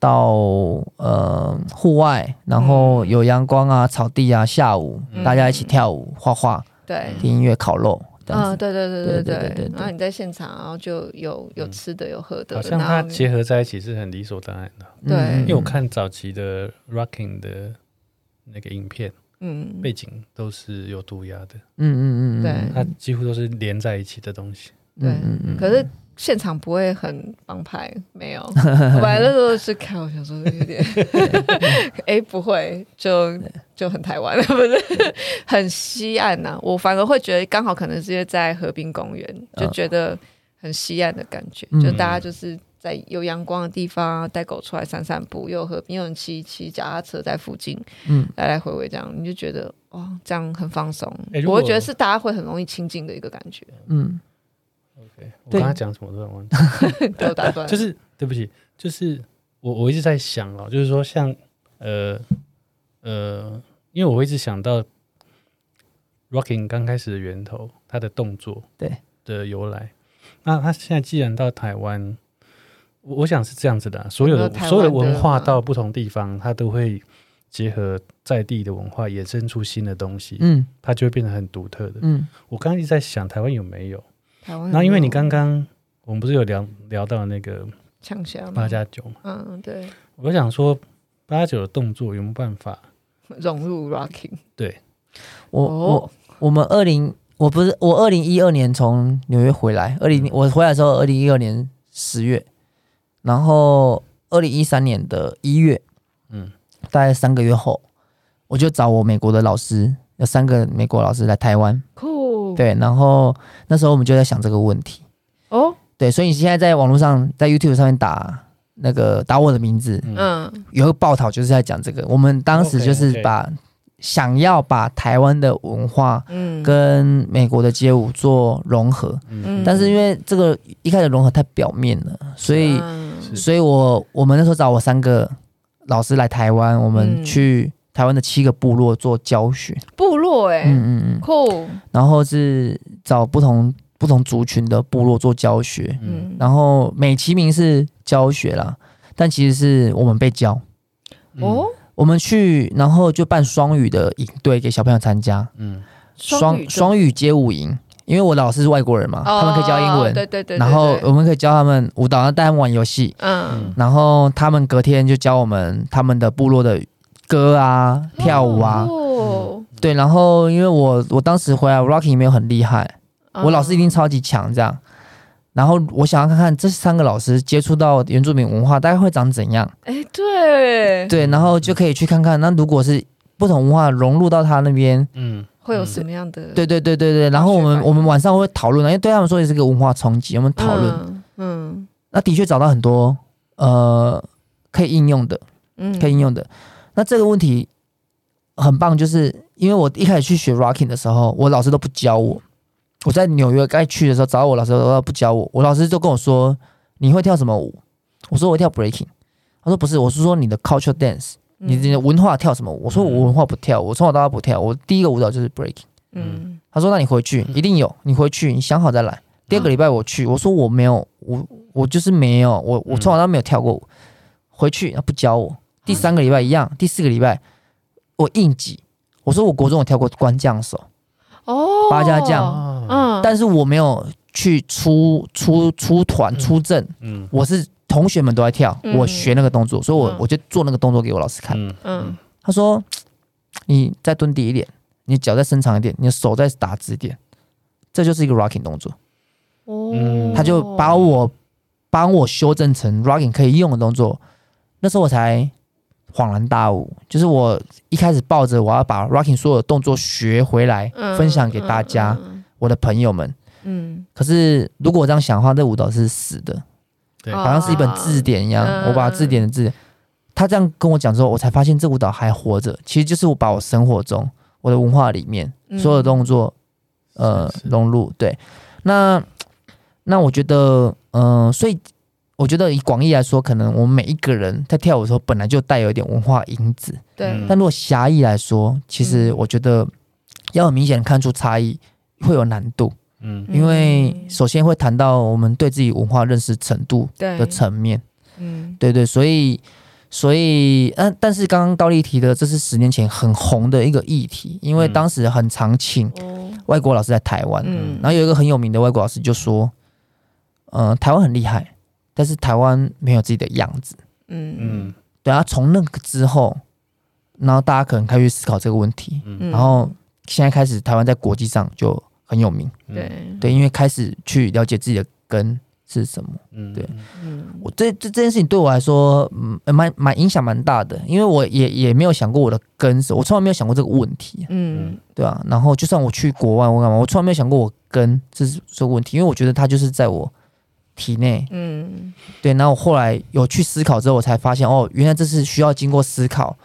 到呃户外，然后有阳光啊，草地啊，下午大家一起跳舞、画画，对，听音乐、烤肉，嗯，对对对对对对。然后你在现场，然后就有有吃的，有喝的，好像它结合在一起是很理所当然的。对，因为我看早期的 rocking 的那个影片，嗯，背景都是有涂鸦的，嗯嗯嗯，对，它几乎都是连在一起的东西，对，可是。现场不会很帮派，没有。我本来那时候是看，我想说有点，哎，不会，就就很台湾了，不是很西岸呐、啊。我反而会觉得刚好可能是因为在河滨公园，就觉得很西岸的感觉，就大家就是在有阳光的地方带狗出来散散步，又有和平，有人骑骑脚踏车在附近，嗯，来来回回这样，你就觉得哇，这样很放松。欸、我会觉得是大家会很容易亲近的一个感觉。嗯我刚才讲什么都忘记，被我打断。就是对不起，就是我我一直在想哦，就是说像呃呃，因为我一直想到 Rocking 刚开始的源头，它的动作对的由来。那他现在既然到台湾，我我想是这样子的、啊，所有的，有的所有的文化到不同地方，它都会结合在地的文化，衍生出新的东西，嗯，它就会变得很独特的。嗯，我刚刚一直在想台湾有没有？台湾，那因为你刚刚我们不是有聊聊到那个枪枪八加九嘛？嗯，对。我想说八加九的动作有没有办法融入 Rocking？对，我我我们二零。我不是我二零一二年从纽约回来，二零我回来的时候，二零一二年十月，然后二零一三年的一月，嗯，大概三个月后，我就找我美国的老师，有三个美国老师来台湾，酷，对，然后那时候我们就在想这个问题，哦，对，所以你现在在网络上，在 YouTube 上面打那个打我的名字，嗯，有个报道就是在讲这个，我们当时就是把。想要把台湾的文化跟美国的街舞做融合，嗯，但是因为这个一开始融合太表面了，所以，所以我我们那时候找我三个老师来台湾，我们去台湾的七个部落做教学，部落哎，嗯嗯嗯，酷，然后是找不同不同族群的部落做教学，嗯，然后美其名是教学啦，但其实是我们被教，哦。我们去，然后就办双语的营队给小朋友参加。嗯，双双语街舞营，因为我老师是外国人嘛，哦、他们可以教英文。对对对，对。然后我们可以教他们舞蹈，然后带他们玩游戏。嗯。然后他们隔天就教我们他们的部落的歌啊、跳舞啊。哦。对，然后因为我我当时回来，Rocking 没有很厉害，我老师一定超级强这样。然后我想要看看这三个老师接触到原住民文化大概会长怎样？哎，对对，然后就可以去看看，那如果是不同文化融入到他那边，嗯，会有什么样的？对对对对对。然后我们我们晚上会讨论，因为对他们说也是个文化冲击，我们讨论。嗯，嗯，那的确找到很多呃可以应用的，嗯，可以应用的。那这个问题很棒，就是因为我一开始去学 Rocking 的时候，我老师都不教我。我在纽约该去的时候找我老师，都不教我。我老师就跟我说：“你会跳什么舞？”我说：“我跳 breaking。”他说：“不是，我是说你的 cultural dance，你的文化跳什么舞？”我说：“我文化不跳，我从小到大不跳。我第一个舞蹈就是 breaking。”嗯，他说：“那你回去一定有，你回去你想好再来。”第二个礼拜我去，我说：“我没有，我我就是没有，我我从小到大没有跳过舞。”回去他不教我。第三个礼拜一样，第四个礼拜我硬挤。我说：“我国中我跳过关将手。”哦，八家将。嗯，但是我没有去出出出团出阵，嗯，我是同学们都在跳，我学那个动作，所以我我就做那个动作给我老师看，嗯，他说 你再蹲低一点，你脚再伸长一点，你的手再打直一点，这就是一个 rocking 动作，哦，他就把我帮我修正成 rocking 可以用的动作，那时候我才恍然大悟，就是我一开始抱着我要把 rocking 所有的动作学回来，分享给大家。我的朋友们，嗯，可是如果我这样想的话，这舞蹈是死的，对，好像是一本字典一样。啊、我把字典的字，他这样跟我讲之后，我才发现这舞蹈还活着。其实就是我把我生活中我的文化里面所有的动作，嗯、呃，是是融入。对，那那我觉得，嗯、呃，所以我觉得以广义来说，可能我们每一个人在跳舞的时候，本来就带有一点文化因子。对，但如果狭义来说，其实我觉得要很明显看出差异。会有难度，嗯，因为首先会谈到我们对自己文化认识程度的层面，嗯，对对，所以所以，嗯、呃，但是刚刚高丽提的，这是十年前很红的一个议题，因为当时很常请外国老师在台湾，嗯，然后有一个很有名的外国老师就说，嗯、呃，台湾很厉害，但是台湾没有自己的样子，嗯。嗯，对啊，从那个之后，然后大家可能开始思考这个问题，嗯，然后现在开始台湾在国际上就。很有名，对。对，因为开始去了解自己的根是什么，嗯，对，嗯，我这这这件事情对我来说，嗯，蛮蛮影响蛮大的，因为我也也没有想过我的根是，我从来没有想过这个问题，嗯，对啊，然后就算我去国外，我干嘛，我从来没有想过我根这是这个问题，因为我觉得它就是在我体内。嗯，对。然后我后来有去思考之后，我才发现哦，原来这是需要经过思考，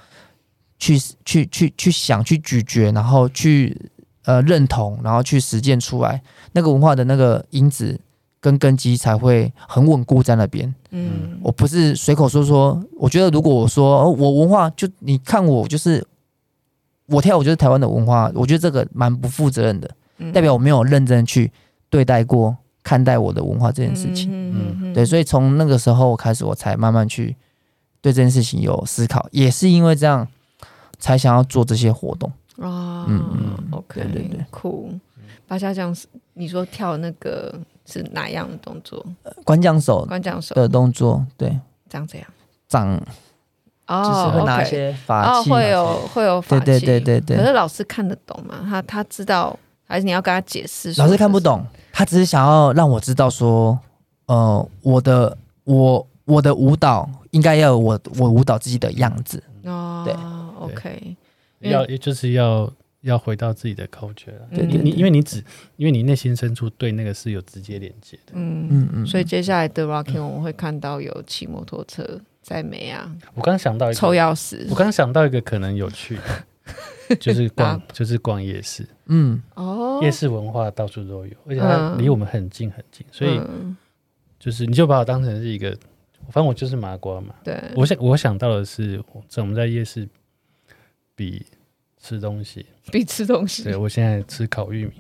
去去去去想，去咀嚼，然后去呃认同，然后去实践出来那个文化的那个因子跟根基才会很稳固在那边。嗯，我不是随口说说。我觉得如果我说哦，我文化就你看我就是我跳舞就是台湾的文化，我觉得这个蛮不负责任的，代表我没有认真去对待过看待我的文化这件事情。嗯，对，所以从那个时候开始，我才慢慢去对这件事情有思考，也是因为这样才想要做这些活动。啊，嗯嗯，OK，对对对，酷。八家将，你说跳那个。是哪样的动作？关将手，关将手的动作，对，长这样，长哦，就是会拿一些法器，会有会有法器，对对对对。可是老师看得懂吗？他他知道，还是你要跟他解释？老师看不懂，他只是想要让我知道说，呃，我的我我的舞蹈应该要有我我舞蹈自己的样子。哦。对，OK，要也就是要。要回到自己的 culture 了，对，你你因为你只因为你内心深处对那个是有直接连接的，嗯嗯嗯，所以接下来的 rocking 我们会看到有骑摩托车在美啊。我刚想到一个抽钥匙，我刚想到一个可能有趣的，就是逛 就是逛夜市，嗯哦，夜市文化到处都有，而且它离我们很近很近，所以就是你就把我当成是一个，反正我就是麻瓜嘛。对，我想我想到的是，在我们在夜市比。吃东西，比吃东西。对，我现在吃烤玉米，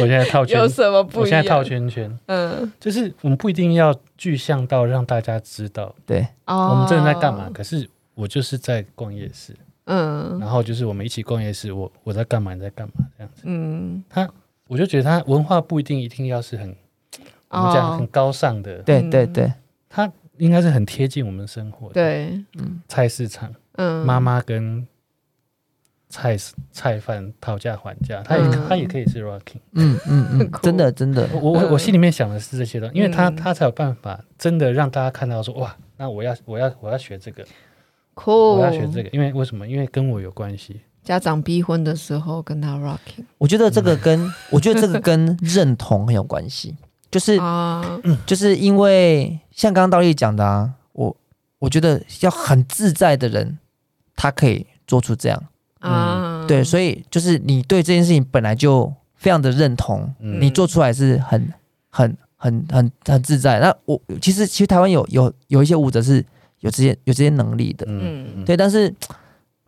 我现在套圈，有什么不一样？我现在套圈圈，嗯，就是我们不一定要具象到让大家知道，对，我们真的在干嘛？可是我就是在逛夜市，嗯，然后就是我们一起逛夜市，我我在干嘛？你在干嘛？这样子，嗯，他，我就觉得他文化不一定一定要是很，我们讲很高尚的，对对对，他应该是很贴近我们生活的，对，嗯，菜市场。嗯，妈妈跟菜菜贩讨价还价，他也他也可以是 rocking，嗯嗯嗯，真的真的，我我我心里面想的是这些东西，因为他他才有办法真的让大家看到说哇，那我要我要我要学这个，酷，我要学这个，因为为什么？因为跟我有关系。家长逼婚的时候跟他 rocking，我觉得这个跟 我觉得这个跟认同很有关系，就是 就是因为像刚刚道丽讲的啊，我我觉得要很自在的人。他可以做出这样，嗯，对，所以就是你对这件事情本来就非常的认同，嗯、你做出来是很、很、很、很、很自在。那我其实其实台湾有有有一些舞者是有这些有这些能力的，嗯，对。但是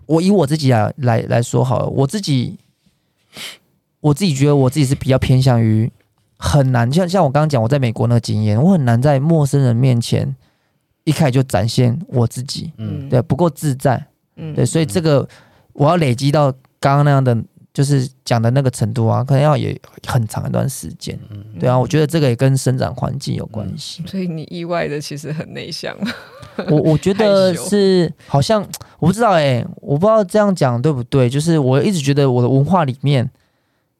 我以我自己来来来说好了，我自己我自己觉得我自己是比较偏向于很难，像像我刚刚讲我在美国那个经验，我很难在陌生人面前一开始就展现我自己，嗯，对，不够自在。嗯，对，所以这个我要累积到刚刚那样的，就是讲的那个程度啊，可能要也很长一段时间。嗯，对啊，我觉得这个也跟生长环境有关系。所以你意外的其实很内向。我我觉得 是好像我不知道哎、欸，我不知道这样讲对不对。就是我一直觉得我的文化里面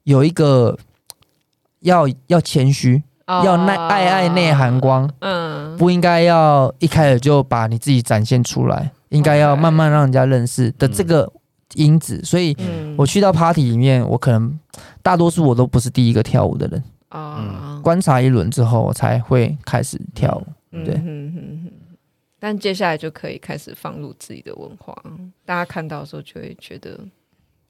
有一个要要谦虚，要内爱爱内涵光。嗯，不应该要一开始就把你自己展现出来。应该要慢慢让人家认识的这个因子，所以我去到 party 里面，我可能大多数我都不是第一个跳舞的人啊，观察一轮之后，我才会开始跳舞。对，但接下来就可以开始放入自己的文化，大家看到的时候就会觉得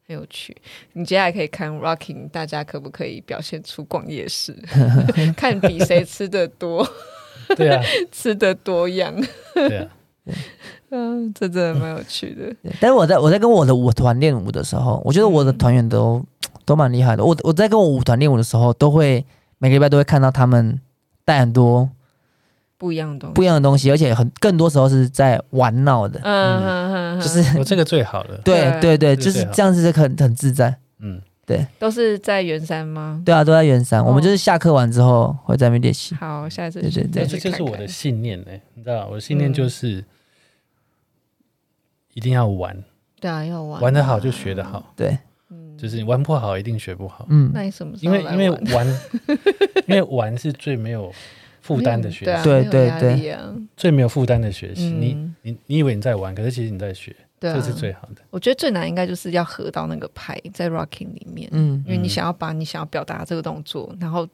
很有趣。你接下来可以看 rocking，大家可不可以表现出逛夜市，看比谁吃的多？对啊，吃的多样。对啊。嗯，这真的蛮有趣的。但是我在我在跟我的舞团练舞的时候，我觉得我的团员都、嗯、都蛮厉害的。我我在跟我舞团练舞的时候，都会每个礼拜都会看到他们带很多不一样的东西，不一样的东西，而且很更多时候是在玩闹的。嗯嗯嗯，就是我这个最好的。对对对，就是这样子很很自在。嗯，对。都是在圆山吗？对啊，都在圆山。哦、我们就是下课完之后会在那边练习。好，下次对对对，这就是我的信念呢。你知道，我的信念就是。嗯一定要玩，对啊，要玩，玩得好就学得好，对，就是你玩不好一定学不好，嗯，那你什么时候？因为因为玩，因为玩是最没有负担的学习，对对对，最没有负担的学习。你你你以为你在玩，可是其实你在学，对这是最好的。我觉得最难应该就是要合到那个拍在 rocking 里面，嗯，因为你想要把你想要表达这个动作，然后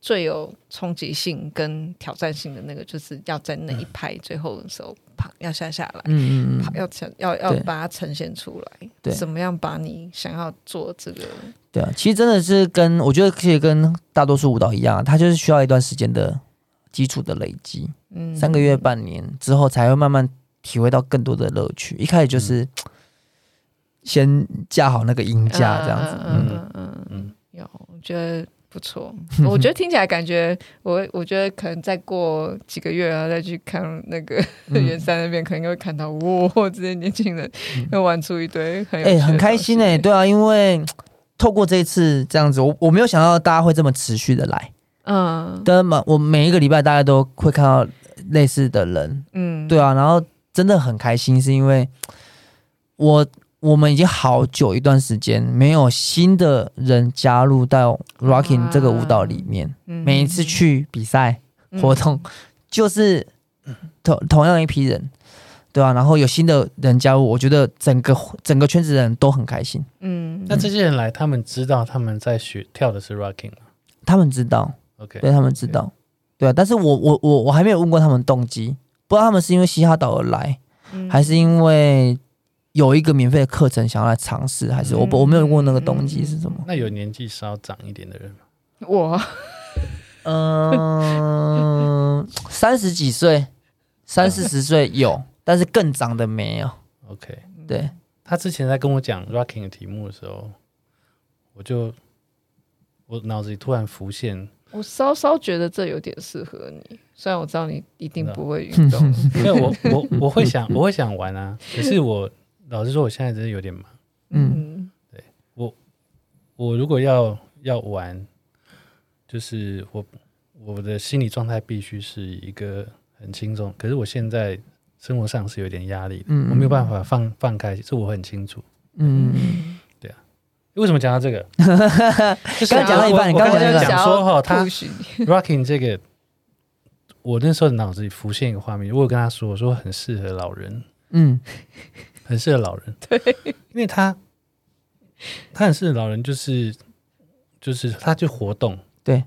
最有冲击性跟挑战性的那个，就是要在那一拍最后的时候，要下下来，嗯嗯嗯，要呈要要把它呈现出来，对，怎么样把你想要做这个？对啊，其实真的是跟我觉得可以跟大多数舞蹈一样，它就是需要一段时间的基础的累积，嗯，三个月半年之后才会慢慢体会到更多的乐趣。一开始就是先架好那个音架这样子，嗯嗯嗯嗯，有，我觉得。不错，我觉得听起来感觉我，我觉得可能再过几个月然后，再去看那个圆山那边，可能会看到哇，这些年轻人又玩出一堆很哎、欸，很开心哎、欸，对啊，因为透过这一次这样子，我我没有想到大家会这么持续的来，嗯，但嘛，我每一个礼拜大家都会看到类似的人，嗯，对啊，然后真的很开心，是因为我。我们已经好久一段时间没有新的人加入到 Rocking 这个舞蹈里面。每一次去比赛活动，嗯、就是同同样一批人，对吧、啊？然后有新的人加入，我觉得整个整个圈子的人都很开心。嗯，那这些人来，他们知道他们在学跳的是 Rocking 吗？他们知道，OK，对他们知道，okay. 对啊。但是我我我我还没有问过他们动机，不知道他们是因为嘻哈岛而来，嗯、还是因为。有一个免费的课程想要来尝试，还是我我没有问那个动机是什么？那有年纪稍长一点的人吗？我，嗯，三十几岁，三四十岁有，但是更长的没有。OK，对，他之前在跟我讲 Rocking 的题目的时候，我就我脑子里突然浮现，我稍稍觉得这有点适合你，虽然我知道你一定不会运动，因为我我我会想我会想玩啊，可是我。老实说，我现在真的有点忙。嗯，对我，我如果要要玩，就是我我的心理状态必须是一个很轻松。可是我现在生活上是有点压力的，嗯，我没有办法放放开，这我很清楚。嗯，对啊。为什么讲到这个？就是讲到一半，你刚才讲说哈，他 Rocking 这个，我那时候脑子里浮现一个画面，我有跟他说，我说很适合老人。嗯。很适合老人，对，因为他他很适合老人，就是就是他就活动，对，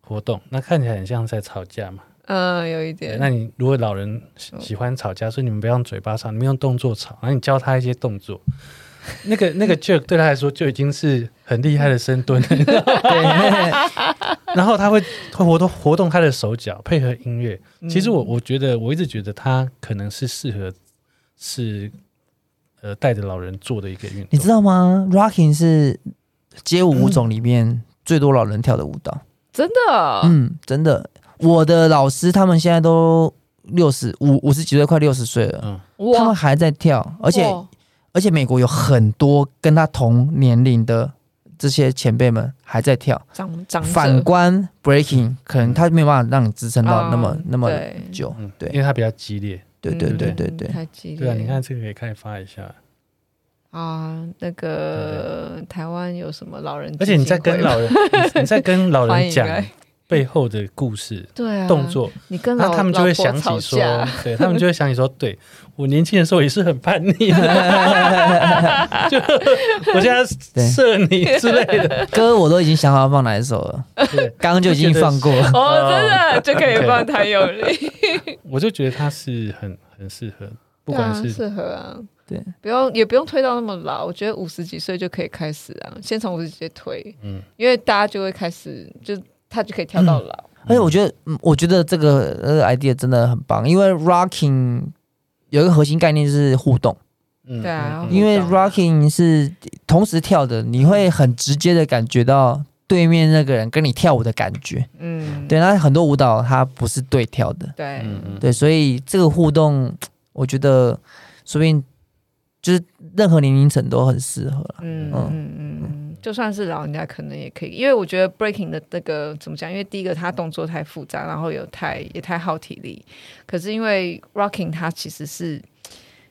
活动，那看起来很像在吵架嘛，嗯，有一点。那你如果老人喜欢吵架，所以你们不要用嘴巴吵，你们用动作吵，然后你教他一些动作，那个那个 jerk 对他来说就已经是很厉害的深蹲。了，对，然后他会会活动活动他的手脚，配合音乐。其实我我觉得我一直觉得他可能是适合是。呃，带着老人做的一个运动，你知道吗？Rocking 是街舞舞种里面最多老人跳的舞蹈，真的，嗯，真的。我的老师他们现在都六十五、五十几岁，快六十岁了，嗯，他们还在跳，而且而且美国有很多跟他同年龄的这些前辈们还在跳。长长反观 Breaking，可能他没有办法让你支撑到那么、嗯、那么久，对，因为他比较激烈。对对对对对，太激烈。对啊，你看这个可以开发一下啊。那个台湾有什么老人？而且你在跟老人，你在跟老人讲背后的故事，对啊，动作，你跟他们就会想起说，对他们就会想起说，对我年轻的时候也是很叛逆的，就我现在射你之类的。歌，我都已经想好要放哪一首了。对，刚刚就已经放过了。哦，真的就可以放《谭咏麟》。我就觉得他是很很适合，不管是适合啊，对，不用也不用推到那么老，我觉得五十几岁就可以开始啊，先从五十几岁推，嗯，因为大家就会开始，就他就可以跳到老。而且我觉得，我觉得这个呃 idea 真的很棒，因为 rocking 有一个核心概念就是互动，嗯，对啊，因为 rocking 是同时跳的，你会很直接的感觉到。对面那个人跟你跳舞的感觉，嗯，对，那很多舞蹈它不是对跳的，对，对，所以这个互动，我觉得说不定就是任何年龄层都很适合，嗯。嗯嗯嗯，就算是老人家可能也可以，因为我觉得 breaking 的那个怎么讲？因为第一个它动作太复杂，然后有太也太耗体力，可是因为 rocking 它其实是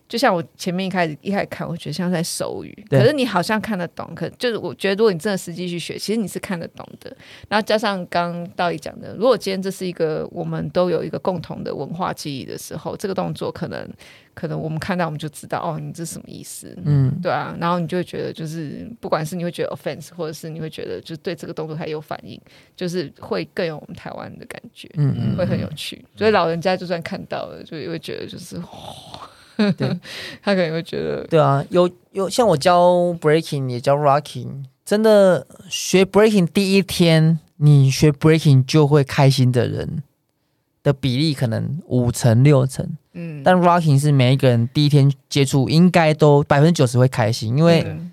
就像我前面一开始一开始看，我觉得像在手语，可是你好像看得懂，可就是我觉得如果你真的实际去学，其实你是看得懂的。然后加上刚刚道理讲的，如果今天这是一个我们都有一个共同的文化记忆的时候，这个动作可能可能我们看到我们就知道哦，你这是什么意思？嗯，对啊。然后你就会觉得就是不管是你会觉得 offense，或者是你会觉得就对这个动作还有反应，就是会更有我们台湾的感觉，嗯嗯，会很有趣。所以老人家就算看到了，就也会觉得就是。对，他可能会觉得，对啊，有有像我教 breaking 也教 rocking，真的学 breaking 第一天，你学 breaking 就会开心的人的比例可能五成六成，嗯，但 rocking 是每一个人第一天接触应该都百分之九十会开心，因为、嗯、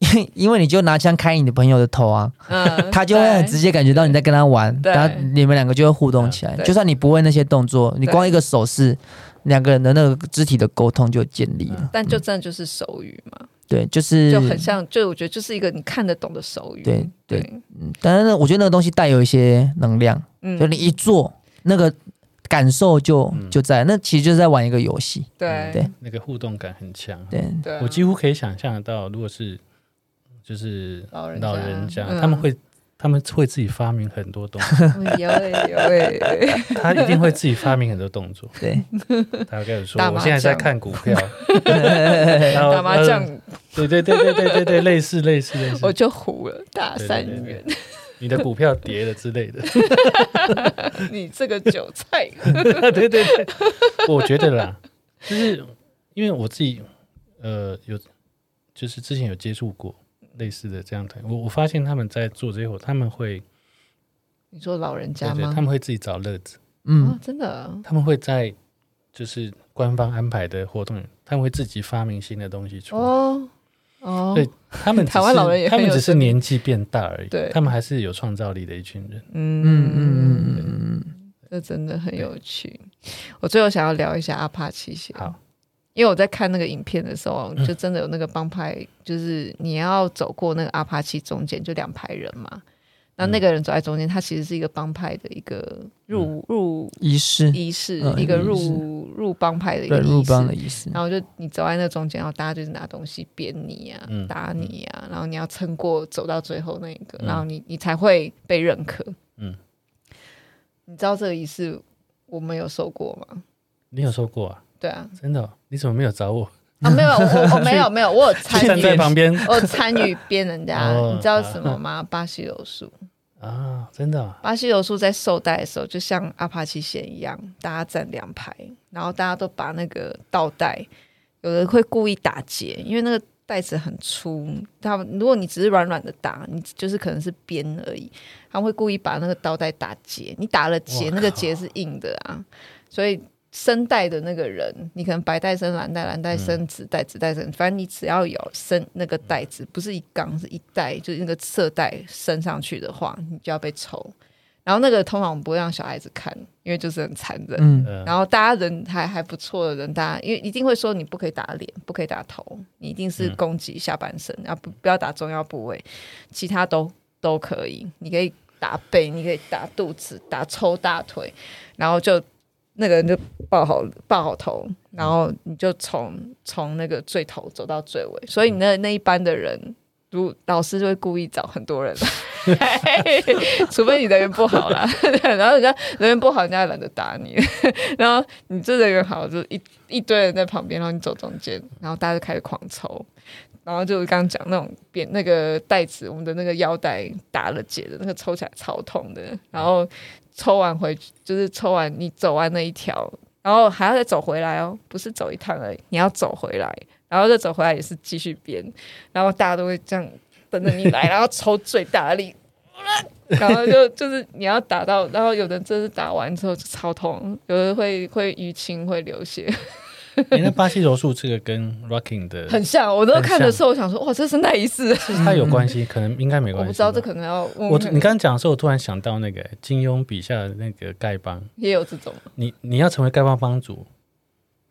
因为你就拿枪开你的朋友的头啊，嗯、他就会很直接感觉到你在跟他玩，然后你们两个就会互动起来，就算你不会那些动作，你光一个手势。两个人的那个肢体的沟通就建立了，但就真的就是手语嘛？嗯、对，就是就很像，就我觉得就是一个你看得懂的手语。对对，嗯，但是呢，我觉得那个东西带有一些能量，嗯，就你一做，那个感受就就在，那其实就是在玩一个游戏。对对，那个互动感很强。对，我几乎可以想象得到，如果是就是老人老人家，他们会。他们会自己发明很多动作，有有他一定会自己发明很多动作。对，他要跟我说，我现在在看股票，打麻将，对对对对对对对，类似类似类似，我就糊了，大三元，你的股票跌了之类的，你这个韭菜，对对对，我觉得啦，就是因为我自己呃有，就是之前有接触过。类似的这样的，我我发现他们在做这些活，他们会，你说老人家吗？对对，他们会自己找乐子，嗯，哦、真的，他们会在就是官方安排的活动，他们会自己发明新的东西出来，哦哦，对，他们 台湾老人也，他们只是年纪变大而已，对，他们还是有创造力的一群人，嗯嗯嗯嗯嗯，这真的很有趣。我最后想要聊一下阿帕奇鞋，好。因为我在看那个影片的时候，就真的有那个帮派，就是你要走过那个阿帕奇中间，就两排人嘛。那那个人走在中间，他其实是一个帮派的一个入入仪式仪式，一个入入帮派的一个入帮的仪式。然后就你走在那中间，然后大家就是拿东西鞭你啊，打你啊，然后你要撑过走到最后那一个，然后你你才会被认可。嗯，你知道这个仪式我没有受过吗？你有受过啊？对啊，真的、哦？你怎么没有找我？啊，没有，我我没有没有，我有参与站在旁边，我参与编人家。哦、你知道什么吗？啊、巴西柔术啊，真的、哦。巴西柔术在受带的时候，就像阿帕奇弦一样，大家站两排，然后大家都把那个倒带，有的会故意打结，因为那个带子很粗。他们如果你只是软软的打，你就是可能是编而已，他们会故意把那个倒带打结。你打了结，靠那个结是硬的啊，所以。升带的那个人，你可能白带升蓝带，蓝带升紫带，紫带升，反正你只要有升那个带子，不是一缸是一带，就是那个色带升上去的话，你就要被抽。然后那个通常我们不会让小孩子看，因为就是很残忍。嗯、然后大家人还还不错的人，大家因为一定会说你不可以打脸，不可以打头，你一定是攻击下半身，然后不不要打重要部位，其他都都可以。你可以打背，你可以打肚子，打抽大腿，然后就。那个人就抱好抱好头，然后你就从从那个最头走到最尾，所以你那那一班的人，如老师就会故意找很多人，除非你人缘不好啦，然后人家人缘不好，人家懒得打你，然后你这人缘好，就一一堆人在旁边，然后你走中间，然后大家就开始狂抽，然后就刚刚讲那种扁那个带子，我们的那个腰带打了结的那个抽起来超痛的，然后。抽完回去就是抽完，你走完那一条，然后还要再走回来哦，不是走一趟而已，你要走回来，然后再走回来也是继续编，然后大家都会这样等着你来，然后抽最大力，然后就就是你要打到，然后有的真是打完之后就超痛，有的会会淤青会流血。哎，那巴西柔术这个跟 rocking 的很像，我都看的时候，我想说，哇，这是那一式？是它有关系？可能应该没 关系。我不知道，这可能要我。你刚刚讲的时候，我突然想到那个金庸笔下的那个丐帮，也有这种。你你要成为丐帮帮主，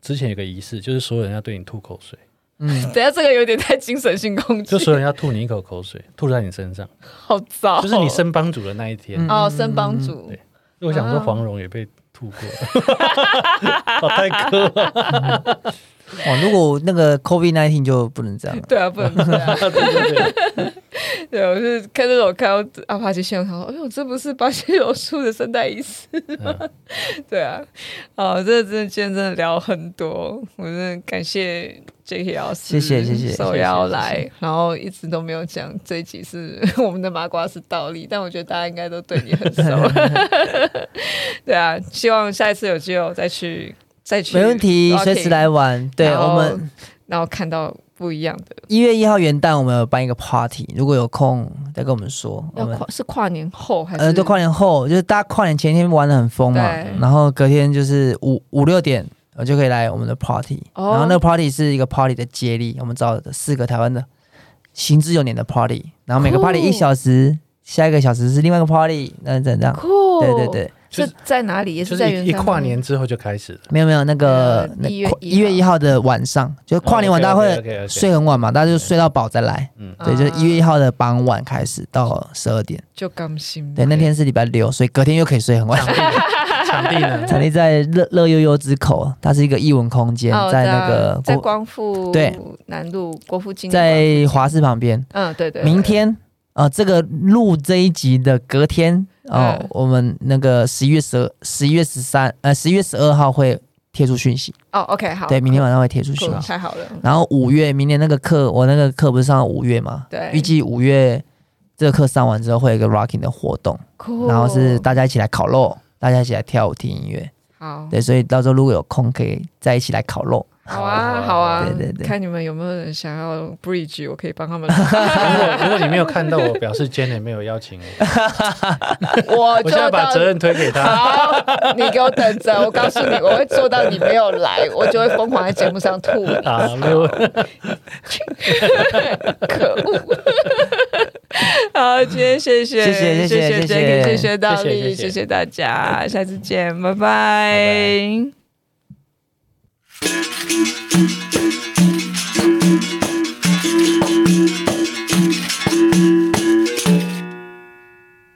之前有个仪式，就是所有人要对你吐口水。嗯，等下这个有点太精神性攻击，就所有人要吐你一口口水，吐在你身上，好糟。就是你升帮主的那一天哦，升帮主。对，我想说黄蓉也被吐过，好太苛了。哇，如果那个 COVID nineteen 就不能这样。对啊，不能这样。对对对。对，我是看这种看到阿帕奇现场，哎呦，这不是巴西柔术的圣诞仪式吗？嗯、对啊，哦，这真的今天真的聊很多，我真的感谢 Jacky 老师，谢谢谢谢，受邀来，然后一直都没有讲这一集是 我们的麻瓜是倒立，但我觉得大家应该都对你很熟。对啊，希望下一次有机会再去再去，没问题，随时来玩。对我们，然后看到。不一样的。一月一号元旦，我们有办一个 party，如果有空再跟我们说。要跨是跨年后还是？呃，对，跨年后，就是大家跨年前一天玩的很疯嘛，然后隔天就是五五六点，我就可以来我们的 party。哦。然后那个 party 是一个 party 的接力，我们找的四个台湾的行之有年的 party，然后每个 party 一小时，下一个小时是另外一个 party，那这样。酷。对对对。是在哪里？也是在一跨年之后就开始了。没有没有，那个一月一月一号的晚上，就跨年晚大家会睡很晚嘛，大家就睡到饱再来。嗯，对，就是一月一号的傍晚开始到十二点。就刚醒。对，那天是礼拜六，所以隔天又可以睡很晚。场地呢？场地在乐乐悠悠之口，它是一个艺文空间，在那个在光复对南路国父纪念在华视旁边。嗯，对对。明天啊，这个录这一集的隔天。哦，嗯、我们那个十一月十二、十一月十三，呃，十一月十二号会贴出讯息。哦，OK，好。对，明天晚上会贴出讯息。太好了。然后五月，明年那个课，我那个课不是上到五月吗？对。预计五月这个课上完之后，会有一个 rocking 的活动。然后是大家一起来烤肉，大家一起来跳舞、听音乐。好。对，所以到时候如果有空，可以再一起来烤肉。好啊，好啊，对对对，看你们有没有人想要 bridge，我可以帮他们。如 果如果你没有看到我，表示 Jenny 没有邀请我。我我现在把责任推给他。好，你给我等着，我告诉你，我会做到你没有来，我就会疯狂在节目上吐。好，没有。可恶。好，今天谢谢，谢谢，谢谢，谢谢，谢谢倒立，谢谢大家，下次见，拜拜。Thank you.